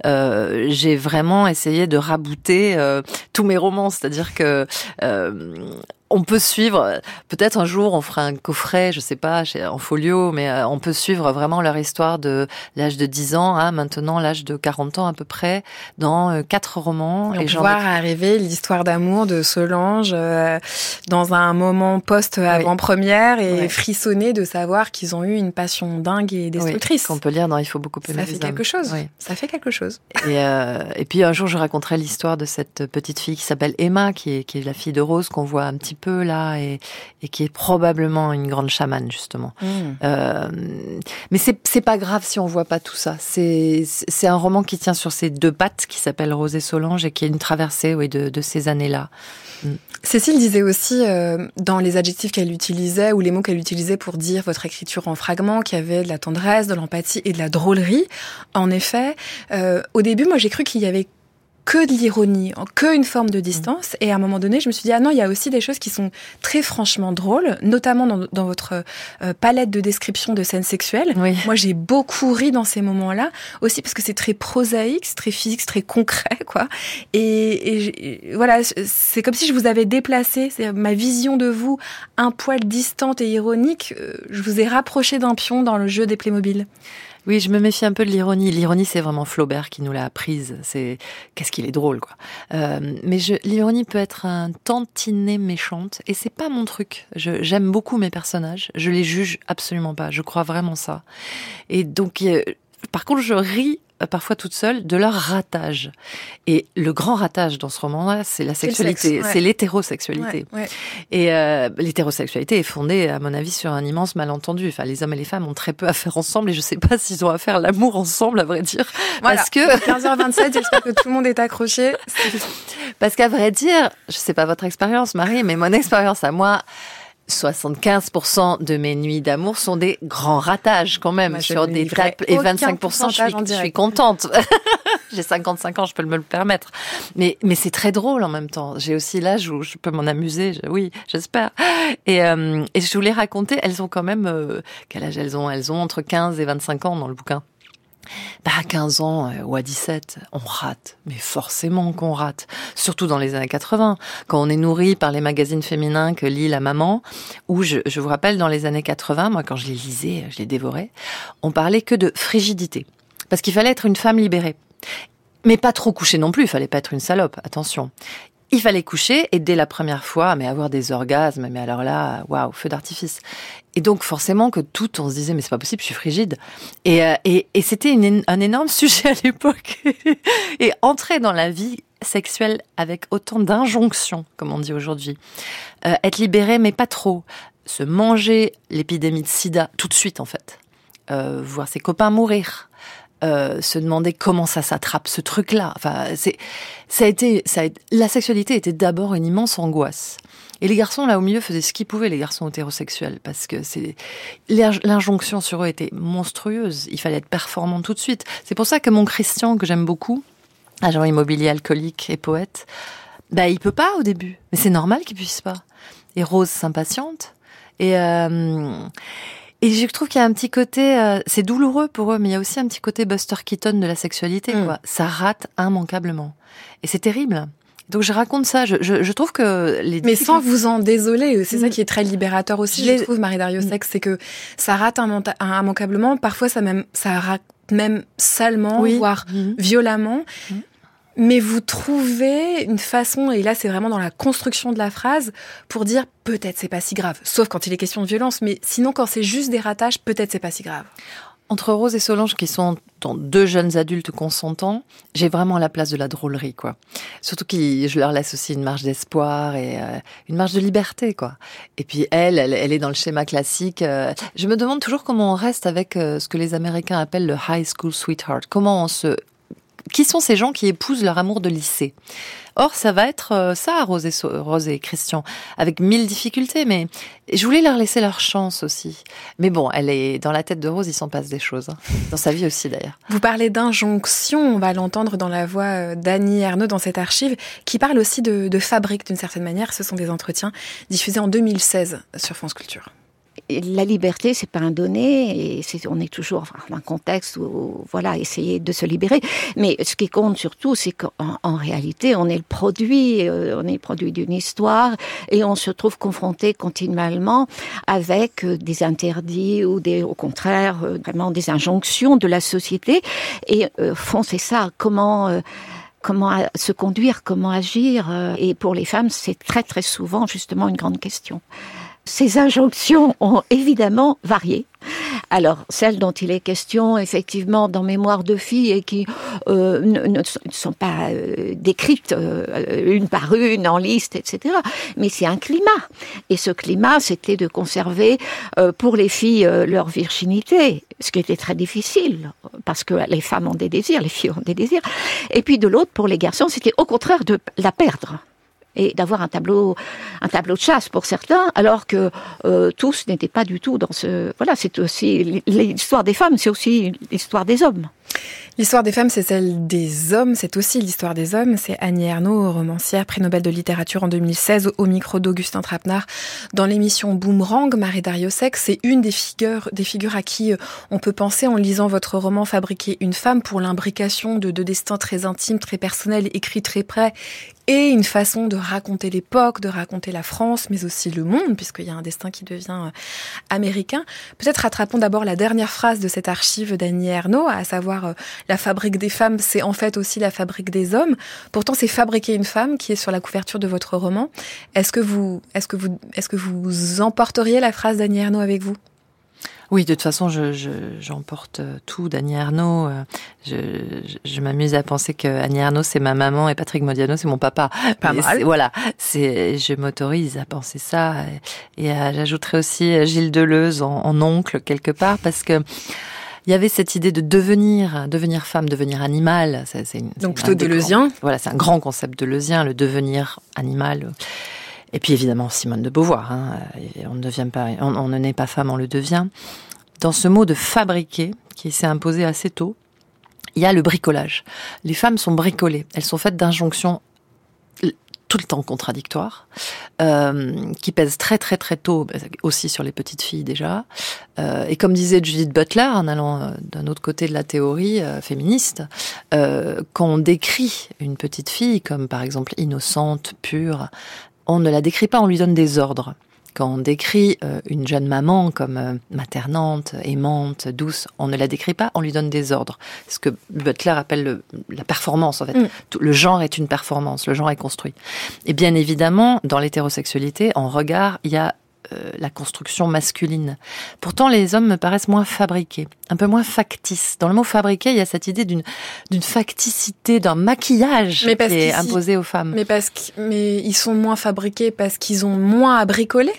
Euh, J'ai vraiment essayé de rabouter euh, tous mes romans, c'est-à-dire que euh, on peut suivre, peut-être un jour on fera un coffret, je sais pas, en folio, mais euh, on peut suivre vraiment leur histoire de l'âge de 10 ans à maintenant l'âge de 40 ans à peu près, dans euh, quatre romans. Et, et voir arriver l'histoire d'amour de Solange euh, dans un moment post-avant-première et frissonner de savoir qu'ils ont eu une passion dingue et destructrice. qu'on peut lire dans Il faut beaucoup aimer Ça fait quelque chose. Ça fait quelque chose. Et, et puis un jour je raconterai l'histoire de cette petite fille qui s'appelle Emma, qui est, qui est la fille de Rose qu'on voit un petit peu là et, qui est probablement une grande chamane justement. Hmm. Euh, mais c'est pas grave si on voit pas tout ça. C'est un roman qui tient sur ses deux pattes, qui s'appelle Rosé Solange et qui est une traversée oui, de, de ces années-là. Hmm. Cécile disait aussi euh, dans les adjectifs qu'elle utilisait ou les mots qu'elle utilisait pour dire votre écriture en fragments qu'il y avait de la tendresse, de l'empathie et de la drôlerie. En effet, euh, au début, moi j'ai cru qu'il y avait que de l'ironie, que une forme de distance. Et à un moment donné, je me suis dit, ah non, il y a aussi des choses qui sont très franchement drôles, notamment dans, dans votre euh, palette de description de scènes sexuelles. Moi, j'ai beaucoup ri dans ces moments-là, aussi parce que c'est très prosaïque, c'est très physique, c'est très concret, quoi. Et, et voilà, c'est comme si je vous avais déplacé, c'est ma vision de vous, un poil distante et ironique, euh, je vous ai rapproché d'un pion dans le jeu des Playmobil. Oui, je me méfie un peu de l'ironie. L'ironie, c'est vraiment Flaubert qui nous l'a apprise. C'est qu'est-ce qu'il est drôle, quoi. Euh, mais l'ironie peut être un tantinet méchante, et c'est pas mon truc. J'aime beaucoup mes personnages. Je les juge absolument pas. Je crois vraiment ça. Et donc, euh, par contre, je ris parfois toute seule, de leur ratage. Et le grand ratage dans ce roman-là, c'est la sexualité, c'est l'hétérosexualité. Et euh, l'hétérosexualité est fondée, à mon avis, sur un immense malentendu. Enfin, les hommes et les femmes ont très peu à faire ensemble, et je sais pas s'ils ont à faire l'amour ensemble, à vrai dire. Parce que 15h27, j'espère que tout le monde est accroché. Parce qu'à vrai dire, je sais pas votre expérience, Marie, mais mon expérience à moi, 75% de mes nuits d'amour sont des grands ratages quand même sur des tapes et 25% je suis, je suis contente. J'ai 55 ans, je peux me le permettre. Mais mais c'est très drôle en même temps. J'ai aussi l'âge où je peux m'en amuser. oui, j'espère. Et euh, et je voulais raconter. Elles ont quand même euh, quel âge elles ont? Elles ont entre 15 et 25 ans dans le bouquin. Bah, à 15 ans euh, ou à 17, on rate. Mais forcément qu'on rate. Surtout dans les années 80, quand on est nourri par les magazines féminins que lit la maman, ou je, je vous rappelle, dans les années 80, moi, quand je les lisais, je les dévorais, on parlait que de frigidité. Parce qu'il fallait être une femme libérée. Mais pas trop couchée non plus, il fallait pas être une salope, attention. Il fallait coucher et dès la première fois, mais avoir des orgasmes, mais alors là, waouh, feu d'artifice. Et donc forcément que tout, on se disait mais c'est pas possible, je suis frigide. Et, euh, et, et c'était un énorme sujet à l'époque. et entrer dans la vie sexuelle avec autant d'injonctions, comme on dit aujourd'hui. Euh, être libéré, mais pas trop. Se manger l'épidémie de sida tout de suite, en fait. Euh, voir ses copains mourir. Euh, se demander comment ça s'attrape ce truc-là. Enfin, c'est, ça a été, ça a, la sexualité était d'abord une immense angoisse. Et les garçons là au milieu faisaient ce qu'ils pouvaient, les garçons hétérosexuels, parce que c'est l'injonction sur eux était monstrueuse. Il fallait être performant tout de suite. C'est pour ça que mon Christian, que j'aime beaucoup, agent immobilier alcoolique et poète, bah il peut pas au début, mais c'est normal qu'il puisse pas. Et Rose s'impatiente et euh, et je trouve qu'il y a un petit côté, euh, c'est douloureux pour eux, mais il y a aussi un petit côté Buster Keaton de la sexualité, mm. quoi. Ça rate immanquablement. Et c'est terrible. Donc je raconte ça. Je, je, je, trouve que les mais sans vous en désoler, c'est ça mm. qui est très libérateur aussi. Je, trouve Marie Dario mm. Sex, c'est que ça rate immanquablement. Parfois ça même ça rate même salement, voire violemment mais vous trouvez une façon, et là c'est vraiment dans la construction de la phrase, pour dire peut-être c'est pas si grave, sauf quand il est question de violence, mais sinon quand c'est juste des ratages, peut-être c'est pas si grave. Entre Rose et Solange, qui sont deux jeunes adultes consentants, j'ai vraiment la place de la drôlerie, quoi. Surtout que je leur laisse aussi une marge d'espoir et euh, une marge de liberté, quoi. Et puis elle, elle, est dans le schéma classique. Euh, je me demande toujours comment on reste avec euh, ce que les Américains appellent le high school sweetheart. Comment on se qui sont ces gens qui épousent leur amour de lycée? Or, ça va être euh, ça, Rose et, et Christian, avec mille difficultés, mais je voulais leur laisser leur chance aussi. Mais bon, elle est dans la tête de Rose, il s'en passe des choses. Hein. Dans sa vie aussi, d'ailleurs. Vous parlez d'injonction, on va l'entendre dans la voix euh, d'Annie Ernaux dans cette archive, qui parle aussi de, de fabrique d'une certaine manière. Ce sont des entretiens diffusés en 2016 sur France Culture la liberté, c'est pas un donné, et on est toujours dans un contexte où, voilà, essayer de se libérer. Mais ce qui compte surtout, c'est qu'en réalité, on est le produit, euh, on est le produit d'une histoire, et on se trouve confronté continuellement avec euh, des interdits ou des, au contraire, euh, vraiment des injonctions de la société. Et fond, c'est ça. Comment comment se conduire, comment agir. Et pour les femmes, c'est très très souvent justement une grande question. Ces injonctions ont évidemment varié. Alors, celles dont il est question, effectivement, dans Mémoire de filles et qui euh, ne, sont pas euh, décrites euh, une par une en liste, etc. Mais c'est un climat. Et ce climat, c'était de conserver pour les filles leur virginité, ce qui était très difficile, parce que les femmes ont des désirs, les filles ont des désirs. Et puis de l'autre, pour les garçons, c'était au contraire de la perdre et d'avoir un tableau, un tableau de chasse pour certains, alors que euh, tous n'étaient pas du tout dans ce. Voilà, c'est aussi l'histoire des femmes, c'est aussi l'histoire des hommes. L'histoire des femmes, c'est celle des hommes, c'est aussi l'histoire des hommes. C'est Annie Ernaux, romancière, prix Nobel de littérature en 2016, au micro d'Augustin Trapenard. Dans l'émission Boomerang, Marie Dariosek, c'est une des figures, des figures à qui euh, on peut penser en lisant votre roman Fabriquer une femme pour l'imbrication de deux destins très intimes, très personnels, écrits très près et une façon de raconter l'époque, de raconter la France, mais aussi le monde, puisqu'il y a un destin qui devient euh, américain. Peut-être rattrapons d'abord la dernière phrase de cette archive d'Annie Ernaux, à savoir euh, la fabrique des femmes, c'est en fait aussi la fabrique des hommes. Pourtant, c'est fabriquer une femme qui est sur la couverture de votre roman. Est-ce que vous, est-ce que vous, est-ce que vous emporteriez la phrase d'Annie Ernaux avec vous? Oui, de toute façon, je, j'emporte tout d'Annie Arnaud. Euh, je, je, m'amuse à penser que Annie Arnaud, c'est ma maman et Patrick Modiano, c'est mon papa. Pas mal. Voilà, c'est, je m'autorise à penser ça. Et, j'ajouterai aussi Gilles Deleuze en, oncle quelque part parce que il y avait cette idée de devenir, devenir femme, devenir animal. C'est, une, Donc plutôt deleuzien. Voilà, c'est un grand concept deleuzien, le devenir animal. Et puis évidemment Simone de Beauvoir. Hein, on ne devient pas, on, ne naît pas femme, on le devient. Dans ce mot de fabriquer, qui s'est imposé assez tôt, il y a le bricolage. Les femmes sont bricolées. Elles sont faites d'injonctions tout le temps contradictoires, euh, qui pèsent très très très tôt, aussi sur les petites filles déjà. Euh, et comme disait Judith Butler, en allant euh, d'un autre côté de la théorie féministe, quand on décrit une petite fille comme par exemple innocente, pure, on ne la décrit pas, on lui donne des ordres. Quand on décrit euh, une jeune maman comme euh, maternante, aimante, douce, on ne la décrit pas, on lui donne des ordres. Ce que Butler appelle la performance, en fait. Mm. le genre est une performance, le genre est construit. Et bien évidemment, dans l'hétérosexualité, en regard, il y a la construction masculine. Pourtant, les hommes me paraissent moins fabriqués, un peu moins factices. Dans le mot fabriqué, il y a cette idée d'une d'une facticité, d'un maquillage qui est imposé aux femmes. Mais parce que, mais ils sont moins fabriqués parce qu'ils ont moins à bricoler?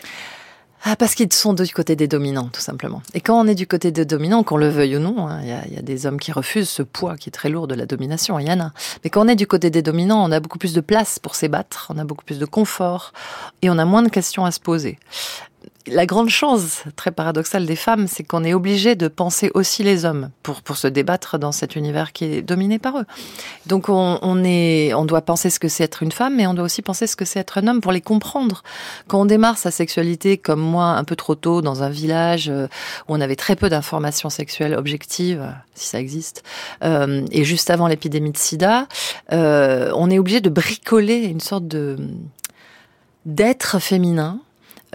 Ah, parce qu'ils sont du côté des dominants, tout simplement. Et quand on est du côté des dominants, qu'on le veuille ou non, hein, il y, y, a des hommes qui refusent ce poids qui est très lourd de la domination, il y en a. Mais quand on est du côté des dominants, on a beaucoup plus de place pour s'ébattre, on a beaucoup plus de confort, et on a moins de questions à se poser la grande chance, très paradoxale des femmes, c'est qu'on est obligé de penser aussi les hommes pour, pour se débattre dans cet univers qui est dominé par eux. Donc on, on est, on doit penser ce que c'est être une femme, mais on doit aussi penser ce que c'est être un homme pour les comprendre. Quand on démarre sa sexualité comme moi un peu trop tôt dans un village euh, où on avait très peu d'informations sexuelles objectives, si ça existe, euh, et juste avant l'épidémie de sida, euh, on est obligé de bricoler une sorte de d'être féminin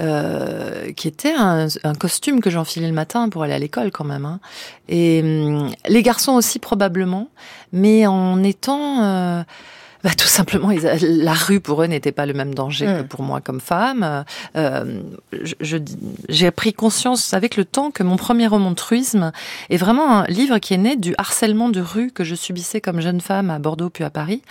euh, qui était un, costume que j'enfilais le matin pour aller à l'école quand même. Hein. Et hum, les garçons aussi probablement, mais en étant euh, bah, tout simplement, la rue pour eux n'était pas le même danger que mm. pour moi comme femme. Euh, j'ai pris conscience avec le temps que mon premier roman Truisme est vraiment un livre qui est né du harcèlement de rue que je subissais comme jeune femme à Bordeaux puis à Paris.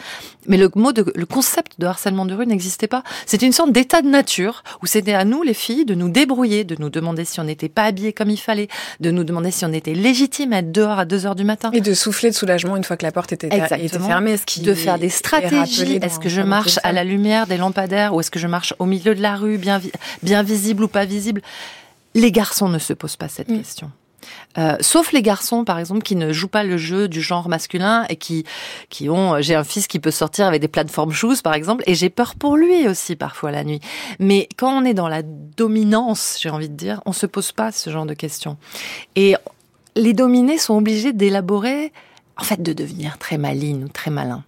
Mais le mot de, le concept de harcèlement de rue n'existait pas. C'était une sorte d'état de nature où c'était à nous les filles de nous débrouiller, de nous demander si on n'était pas habillé comme il fallait, de nous demander si on était légitime à être dehors à 2 heures du matin. Et de souffler de soulagement une fois que la porte était, était fermée. Ce qui de faire des est-ce que je marche à la lumière des lampadaires ou est-ce que je marche au milieu de la rue, bien, bien visible ou pas visible? Les garçons ne se posent pas cette mm. question. Euh, sauf les garçons, par exemple, qui ne jouent pas le jeu du genre masculin et qui qui ont. J'ai un fils qui peut sortir avec des plateformes shoes, par exemple, et j'ai peur pour lui aussi parfois la nuit. Mais quand on est dans la dominance, j'ai envie de dire, on se pose pas ce genre de questions. Et les dominés sont obligés d'élaborer, en fait, de devenir très malines ou très malins.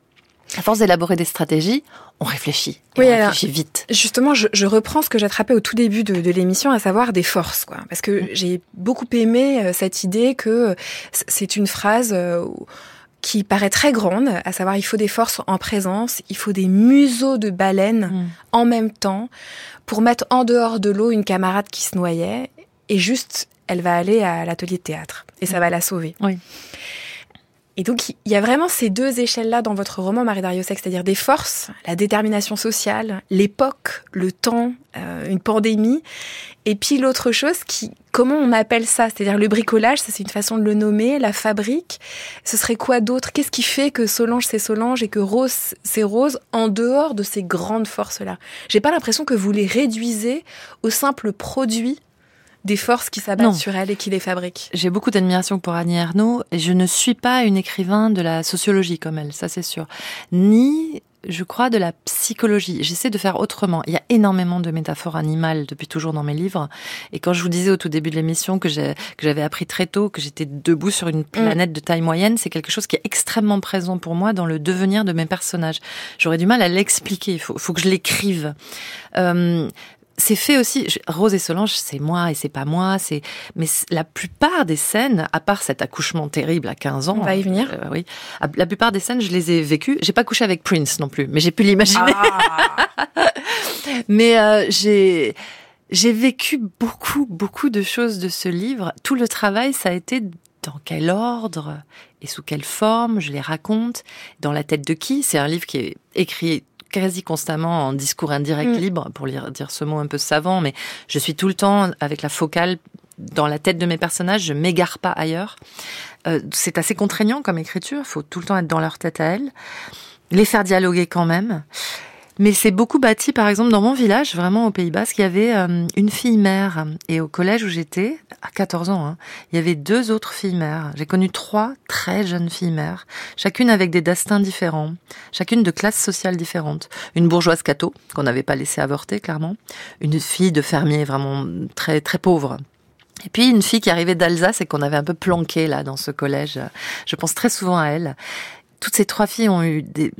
À force d'élaborer des stratégies, on réfléchit. oui, on réfléchit vite. Justement, je, je, reprends ce que j'attrapais au tout début de, de l'émission, à savoir des forces, quoi. Parce que mm. j'ai beaucoup aimé euh, cette idée que c'est une phrase euh, qui paraît très grande, à savoir il faut des forces en présence, il faut des museaux de baleines mm. en même temps pour mettre en dehors de l'eau une camarade qui se noyait et juste elle va aller à l'atelier de théâtre et ça mm. va la sauver. Oui. Et donc, il y a vraiment ces deux échelles-là dans votre roman, Marie Dariussec, c'est-à-dire des forces, la détermination sociale, l'époque, le temps, euh, une pandémie, et puis l'autre chose qui, comment on appelle ça? C'est-à-dire le bricolage, ça c'est une façon de le nommer, la fabrique, ce serait quoi d'autre? Qu'est-ce qui fait que Solange c'est Solange et que Rose c'est Rose en dehors de ces grandes forces-là? J'ai pas l'impression que vous les réduisez au simple produit des forces qui s'abattent sur elle et qui les fabriquent. J'ai beaucoup d'admiration pour Annie Ernaux et je ne suis pas une écrivain de la sociologie comme elle, ça c'est sûr. Ni je crois, de la psychologie. J'essaie de faire autrement. Il y a énormément de métaphores animales depuis toujours dans mes livres. Et quand je vous disais au tout début de l'émission que j'avais appris très tôt que j'étais debout sur une planète de taille moyenne, c'est quelque chose qui est extrêmement présent pour moi dans le devenir de mes personnages. J'aurais du mal à l'expliquer. Il faut, faut que je l'écrive. Euh, c'est fait aussi. Rose et Solange, c'est moi et c'est pas moi. C'est mais la plupart des scènes, à part cet accouchement terrible à 15 ans, on va y venir. Euh, oui, la plupart des scènes, je les ai vécues. J'ai pas couché avec Prince non plus, mais j'ai pu l'imaginer. Ah. mais euh, j'ai j'ai vécu beaucoup beaucoup de choses de ce livre. Tout le travail, ça a été dans quel ordre et sous quelle forme je les raconte, dans la tête de qui. C'est un livre qui est écrit quasi constamment en discours indirect mm. libre, pour dire ce mot un peu savant, mais je suis tout le temps avec la focale dans la tête de mes personnages, je m'égare pas ailleurs. Euh, c'est assez contraignant comme écriture, il faut tout le temps être dans leur tête à elles, les faire dialoguer quand même. Mais c'est beaucoup bâti, par exemple, dans mon village, vraiment au Pays Basque, il y avait euh, une fille mère. Et au collège où j'étais, à 14 ans, hein, il y avait deux autres filles mères. J'ai connu trois très jeunes filles mères, chacune avec des destins différents, chacune de classes sociales différentes. Une bourgeoise catho, qu'on n'avait pas laissé avorter, clairement. Une fille de fermier, vraiment très, très pauvre. Et puis une fille qui arrivait d'Alsace et qu'on avait un peu planqué là dans ce collège. Je pense très souvent à elle. Toutes ces trois filles ont eu des,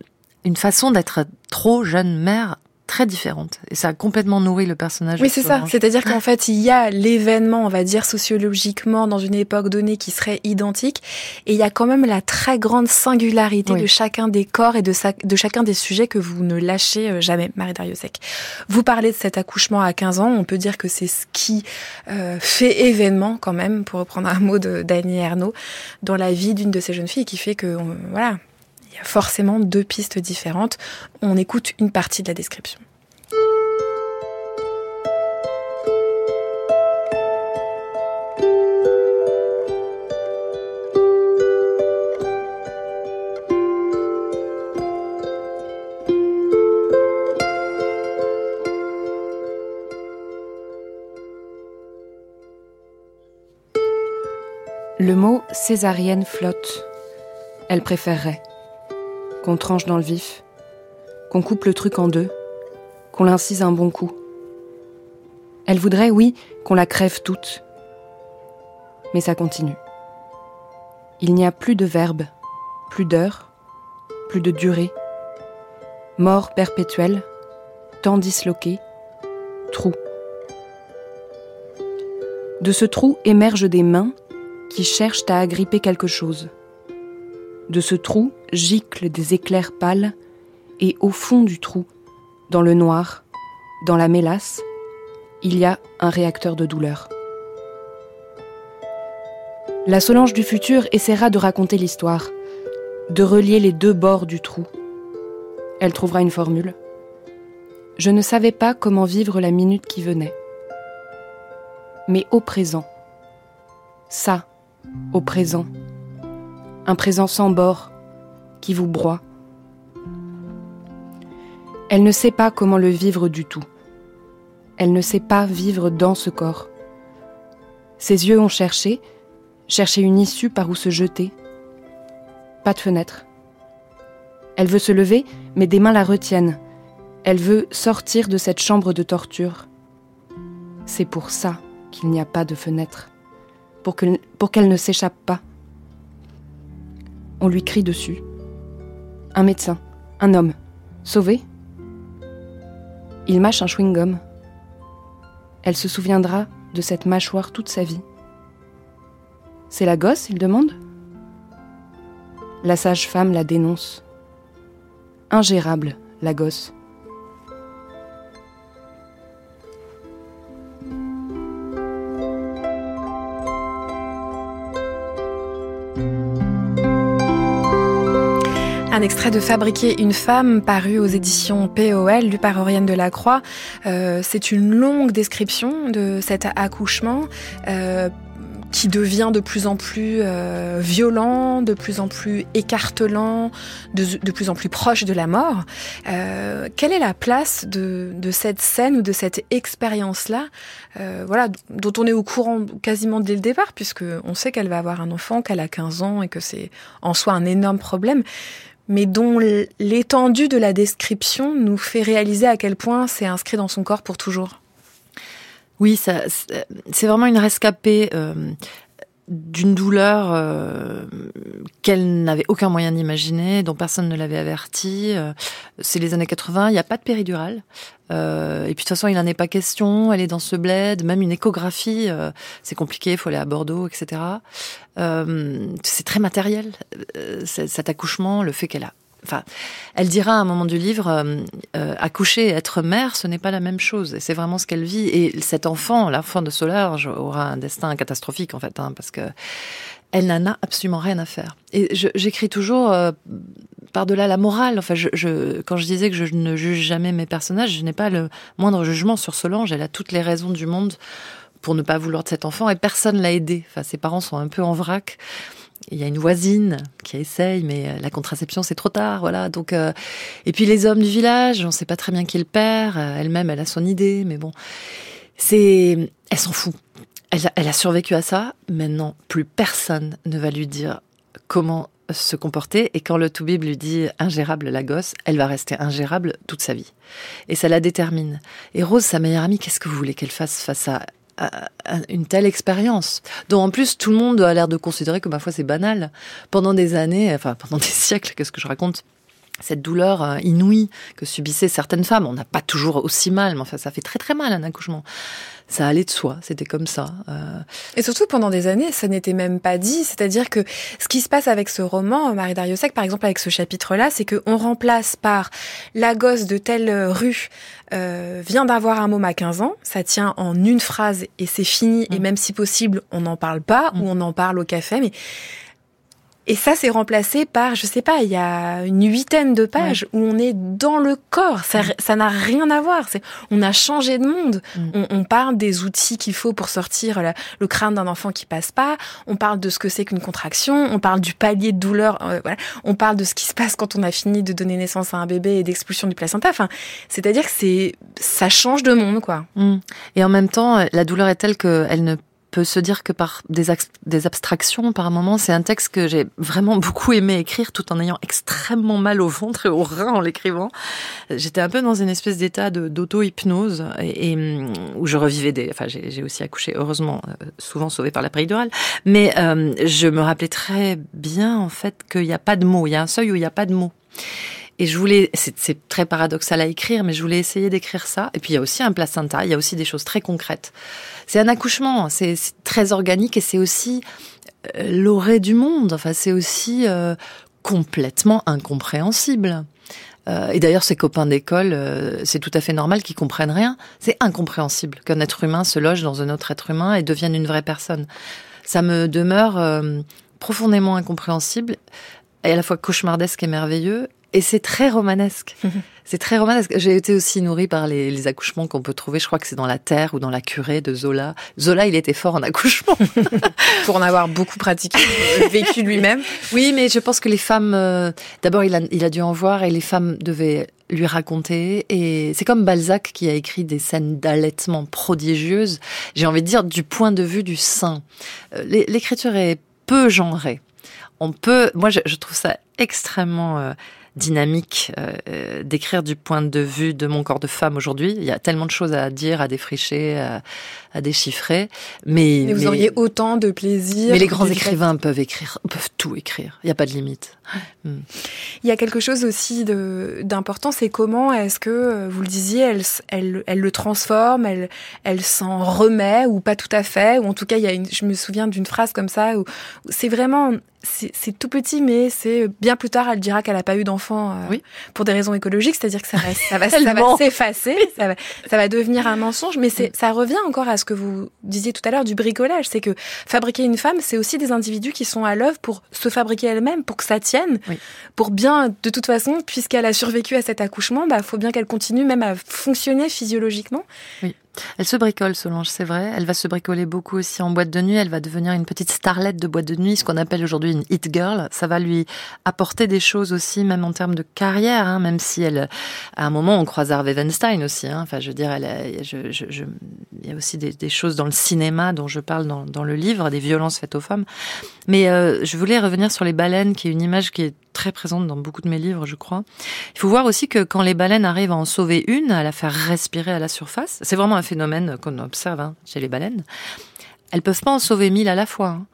une façon d'être trop jeune mère très différentes. Et ça a complètement nourri le personnage. Oui, c'est ça. C'est-à-dire qu'en fait, il y a l'événement, on va dire sociologiquement, dans une époque donnée qui serait identique, et il y a quand même la très grande singularité de chacun des corps et de, de chacun des sujets que vous ne lâchez euh, jamais, Marie Dariussec. Vous parlez de cet accouchement à 15 ans, on peut dire que c'est ce qui euh, fait événement quand même, pour reprendre un mot de Dany Ernaud, dans la vie d'une de ces jeunes filles, qui fait que, voilà, il y a forcément deux pistes différentes. On écoute une partie de la description. Le mot césarienne flotte. Elle préférerait qu'on tranche dans le vif, qu'on coupe le truc en deux, qu'on l'incise un bon coup. Elle voudrait, oui, qu'on la crève toute. Mais ça continue. Il n'y a plus de verbe, plus d'heure, plus de durée. Mort perpétuelle, temps disloqué, trou. De ce trou émergent des mains qui cherchent à agripper quelque chose. De ce trou giclent des éclairs pâles, et au fond du trou, dans le noir, dans la mélasse, il y a un réacteur de douleur. La Solange du futur essaiera de raconter l'histoire, de relier les deux bords du trou. Elle trouvera une formule. Je ne savais pas comment vivre la minute qui venait. Mais au présent, ça, au présent, un présent sans bord vous broie. Elle ne sait pas comment le vivre du tout. Elle ne sait pas vivre dans ce corps. Ses yeux ont cherché, cherché une issue par où se jeter. Pas de fenêtre. Elle veut se lever, mais des mains la retiennent. Elle veut sortir de cette chambre de torture. C'est pour ça qu'il n'y a pas de fenêtre. Pour qu'elle ne s'échappe pas. On lui crie dessus. Un médecin, un homme, sauvé? Il mâche un chewing-gum. Elle se souviendra de cette mâchoire toute sa vie. C'est la gosse, il demande? La sage-femme la dénonce. Ingérable, la gosse. Un extrait de Fabriquer une femme paru aux éditions POL, lu par Oriane Delacroix. Euh, c'est une longue description de cet accouchement. Euh, qui devient de plus en plus euh, violent, de plus en plus écartelant, de, de plus en plus proche de la mort. Euh, quelle est la place de, de, cette scène ou de cette expérience-là, euh, voilà, dont on est au courant quasiment dès le départ, puisque on sait qu'elle va avoir un enfant, qu'elle a 15 ans et que c'est en soi un énorme problème mais dont l'étendue de la description nous fait réaliser à quel point c'est inscrit dans son corps pour toujours. Oui, c'est vraiment une rescapée euh, d'une douleur euh, qu'elle n'avait aucun moyen d'imaginer, dont personne ne l'avait averti. Euh, c'est les années 80, il n'y a pas de péridurale. Euh, et puis de toute façon, il n'en est pas question. Elle est dans ce bled, même une échographie, euh, c'est compliqué. Il faut aller à Bordeaux, etc. Euh, c'est très matériel cet accouchement, le fait qu'elle a. Enfin, elle dira à un moment du livre, accoucher et être mère, ce n'est pas la même chose. Et c'est vraiment ce qu'elle vit. Et cet enfant, l'enfant de Solarge, aura un destin catastrophique en fait, hein, parce que elle n'en a absolument rien à faire. Et j'écris toujours euh, par-delà la morale. Enfin, quand je disais que je ne juge jamais mes personnages, je n'ai pas le moindre jugement sur Solange. Elle a toutes les raisons du monde pour ne pas vouloir de cet enfant et personne l'a aidé. Enfin, ses parents sont un peu en vrac. Il y a une voisine qui essaye, mais euh, la contraception c'est trop tard, voilà. Donc, euh, et puis les hommes du village, on ne sait pas très bien qui est le père. Elle-même, elle a son idée, mais bon, c'est, elle s'en fout. Elle a, survécu à ça. Maintenant, plus personne ne va lui dire comment se comporter. Et quand le Toubib lui dit ingérable la gosse, elle va rester ingérable toute sa vie. Et ça la détermine. Et Rose, sa meilleure amie, qu'est-ce que vous voulez qu'elle fasse face à, une telle expérience dont en plus tout le monde a l'air de considérer que ma foi c'est banal. Pendant des années, enfin pendant des siècles, qu'est-ce que je raconte? Cette douleur euh, inouïe que subissaient certaines femmes. On n'a pas toujours aussi mal, mais enfin, ça fait très très mal un accouchement. Ça allait de soi, c'était comme ça. Euh. Et surtout pendant des années, ça n'était même pas dit. C'est-à-dire que ce qui se passe avec ce roman, Marie Dariussec, par exemple, avec ce chapitre-là, c'est qu'on remplace par la gosse de telle rue euh, vient d'avoir un môme à 15 ans, ça tient en une phrase et c'est fini. Et mm. même si possible, on n'en parle pas mm. ou on en parle au café, mais et ça, c'est remplacé par, je sais pas, il y a une huitaine de pages où on est dans le corps. Ça, mm. ça n'a rien à voir. C'est, on a changé de monde. Mm. On, on, parle des outils qu'il faut pour sortir le crâne d'un enfant qui passe pas. On parle de ce que c'est qu'une contraction. On parle du palier de douleur. Euh, voilà. On parle de ce qui se passe quand on a fini de donner naissance à un bébé et d'expulsion du placenta. Enfin, c'est-à-dire que c'est, ça change de monde, quoi. Mm. Et en même temps, la douleur est telle qu'elle ne peut se dire que par des, abstractions, par moment, c'est un texte que j'ai vraiment beaucoup aimé écrire tout en ayant extrêmement mal au ventre et au rein en l'écrivant. J'étais un peu dans une espèce d'état d'auto-hypnose et, mm, où je revivais des, enfin, j'ai aussi accouché, heureusement, euh, souvent sauvé par la péridurale, mais euh, je me rappelais très bien, en fait, qu'il n'y a pas de mots. Il y a un seuil où il n'y a pas de mots. Et je voulais, c'est très paradoxal à écrire, mais je voulais essayer d'écrire ça. Et puis il y a aussi un placenta, il y a aussi des choses très concrètes. C'est un accouchement, c'est très organique et c'est aussi euh, l'orée du monde. Enfin, c'est aussi euh, complètement incompréhensible. Euh, et d'ailleurs, ses copains d'école, c'est tout à fait normal qu'ils comprennent rien. C'est incompréhensible qu'un être humain se loge dans un autre être humain et devienne une vraie personne. Ça me demeure profondément incompréhensible et à la fois cauchemardesque et merveilleux. Et c'est très romanesque. c'est très romanesque. J'ai été aussi nourrie par les, accouchements qu'on peut trouver. Je crois que c'est dans La Terre ou dans La Curée de Zola. Zola, il était fort en accouchement. Pour en avoir beaucoup pratiqué, euh, vécu lui-même. Oui, mais je pense que les femmes, euh, d'abord, il a, il a dû en voir et les femmes devaient lui raconter. Et c'est comme Balzac qui a écrit des scènes d'allaitement prodigieuses. J'ai envie de dire du point de vue du sein. Euh, l'écriture est peu genrée. On peut, moi, je, trouve ça extrêmement dynamique euh, euh, d'écrire du point de vue de mon corps de femme aujourd'hui. Il y a tellement de choses à dire, à défricher, à, à déchiffrer. Mais, mais vous auriez autant de plaisir. Mais les grands écrivains peuvent écrire, peuvent tout écrire. Il n'y a pas de limite. Hmm. Il y a quelque chose aussi d'important, c'est comment est-ce que, euh, vous le disiez, elle, elle, elle le transforme, elle, elle s'en remet ou pas tout à fait, ou en tout cas, il y a une, je me souviens d'une phrase comme ça où, c'est vraiment, c'est tout petit, mais c'est bien plus tard, elle dira qu'elle n'a pas eu d'enfant euh, oui. pour des raisons écologiques, c'est-à-dire que ça va, ça va, s'effacer, ça va, ça va devenir un mensonge, mais c'est, ça revient encore à ce que vous disiez tout à l'heure du bricolage, c'est que fabriquer une femme, c'est aussi des individus qui sont à l'œuvre pour se fabriquer elle-même, pour que ça tienne, pour bien, de toute façon, puisqu'elle a survécu à cet accouchement, bah, faut bien qu'elle continue même à fonctionner physiologiquement. Oui. Elle se bricole, Solange, c'est vrai. Elle va se bricoler beaucoup aussi en boîte de nuit. Elle va devenir une petite starlette de boîte de nuit, ce qu'on appelle aujourd'hui une hit girl. Ça va lui apporter des choses aussi, même en termes de carrière, hein, même si elle, à un moment, on croise Harvey Weinstein aussi. Hein. Enfin, je veux dire, je, il y a aussi des, choses dans le cinéma dont je parle dans, le livre, des violences faites aux femmes. Mais euh, je voulais revenir sur les baleines, qui est une image qui est très présente dans beaucoup de mes livres, je crois. Il faut voir aussi que quand les baleines arrivent à en sauver une, à la faire respirer à la surface, c'est vraiment un phénomène qu'on observe hein, chez les baleines. Elles peuvent pas en sauver mille à la fois. Hein.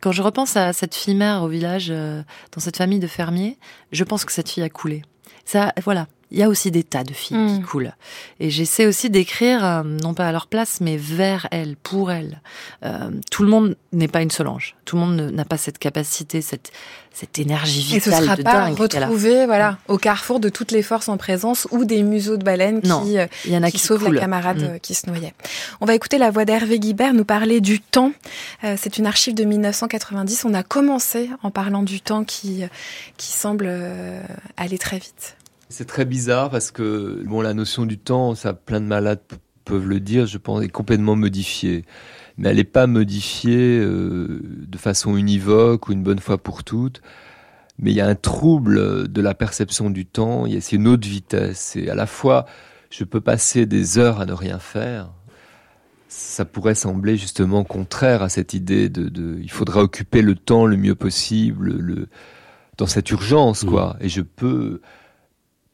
Quand je repense à cette fille mère au village, euh, dans cette famille de fermiers, je pense que cette fille a coulé. Ça, voilà, il y a aussi des tas de filles qui mm. coulent. Et j'essaie aussi d'écrire, euh, non pas à leur place, mais vers elles, pour elles. Euh, tout le monde n'est pas une Solange. Tout le monde n'a pas cette capacité, cette, cette énergie vitale Et ce sera pas retrouvé, voilà, au carrefour de toutes les forces en présence ou des museaux de baleines qui, euh, y en a qui, sauvent la camarade mm. qui se noyait. On va écouter la voix d'Hervé Guibert nous parler du temps. C'est une archive de 1990. On a commencé en parlant du temps qui, qui semble aller très vite. C'est très bizarre parce que bon, la notion du temps, ça plein de malades peuvent le dire, je pense, est complètement modifiée. Mais elle n'est pas modifiée euh, de façon univoque ou une bonne fois pour toutes. Mais il y a un trouble de la perception du temps. C'est une autre vitesse. Et à la fois, je peux passer des heures à ne rien faire. Ça pourrait sembler justement contraire à cette idée de, de il faudra occuper le temps le mieux possible, le, dans cette urgence, quoi. Mmh. Et je peux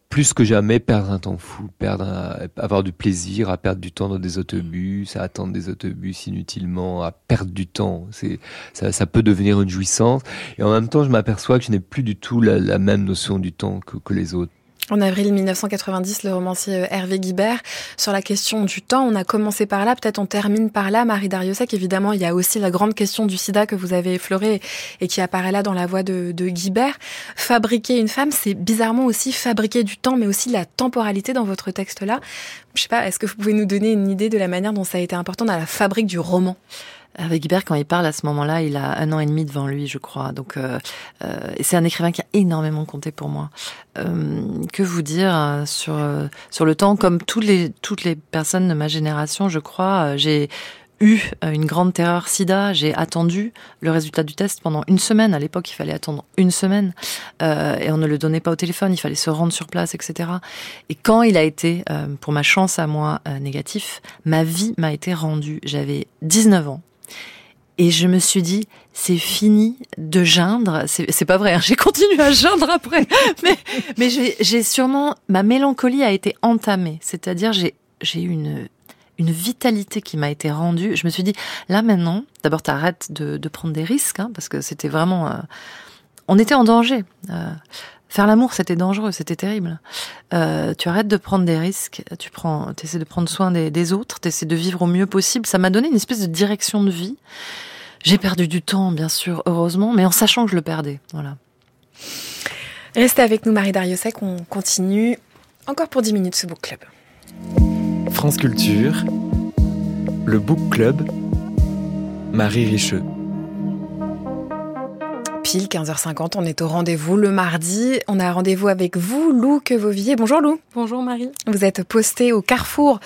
plus que jamais perdre un temps fou, perdre avoir du plaisir, à perdre du temps dans des autobus, à attendre des autobus inutilement, à perdre du temps. C'est ça, ça, peut devenir une jouissance. Et en même temps, je m'aperçois que je n'ai plus du tout la, même notion du temps que, que les autres. En avril 1990, le romancier euh, Hervé Guibert, sur la question du temps, on a commencé par là, peut-être on termine par là. Marie Dariussec, évidemment, il y a aussi la grande question du sida que vous avez effleurée et qui apparaît là dans la voix de, de Guibert. Fabriquer une femme, c'est bizarrement aussi fabriquer du temps, mais aussi la temporalité dans votre texte-là. Je sais pas, est-ce que vous pouvez nous donner une idée de la manière dont ça a été important dans la fabrique du roman? Avec Guibert, quand il parle à ce moment-là, il a un an et demi devant lui, je crois. Donc, euh, euh, c'est un écrivain qui a énormément compté pour moi. Euh, que vous dire euh, sur euh, sur le temps? Comme toutes les toutes les personnes de ma génération, je crois, j'ai eu une grande terreur sida. J'ai attendu le résultat du test pendant une semaine. À l'époque, il fallait attendre une semaine euh, et on ne le donnait pas au téléphone. Il fallait se rendre sur place, etc. Et quand il a été, euh, pour ma chance à moi, euh, négatif, ma vie m'a été rendue. J'avais 19 ans. Et je me suis dit, c'est fini de geindre. C'est pas vrai, hein, j'ai continué à geindre après. Mais, mais j'ai sûrement, ma mélancolie a été entamée. C'est-à-dire, j'ai eu une, une vitalité qui m'a été rendue. Je me suis dit, là maintenant, d'abord, t'arrêtes de, prendre des risques, hein, parce que c'était vraiment, euh, on était en danger. Euh, faire l'amour, c'était dangereux, c'était terrible. Euh, tu arrêtes de prendre des risques, tu prends, essaies de prendre soin des, des autres, essaies de vivre au mieux possible. Ça m'a donné une espèce de direction de vie. J'ai perdu du temps, bien sûr, heureusement, mais en sachant que je le perdais. Voilà. Restez avec nous, Marie Dariussec. On continue encore pour 10 minutes ce book club. France Culture, le book club, Marie Richeux pile 15h50, on est au rendez-vous le mardi. On a rendez-vous avec vous, Lou Quevovier. Bonjour Lou. Bonjour Marie. Vous êtes postée au carrefour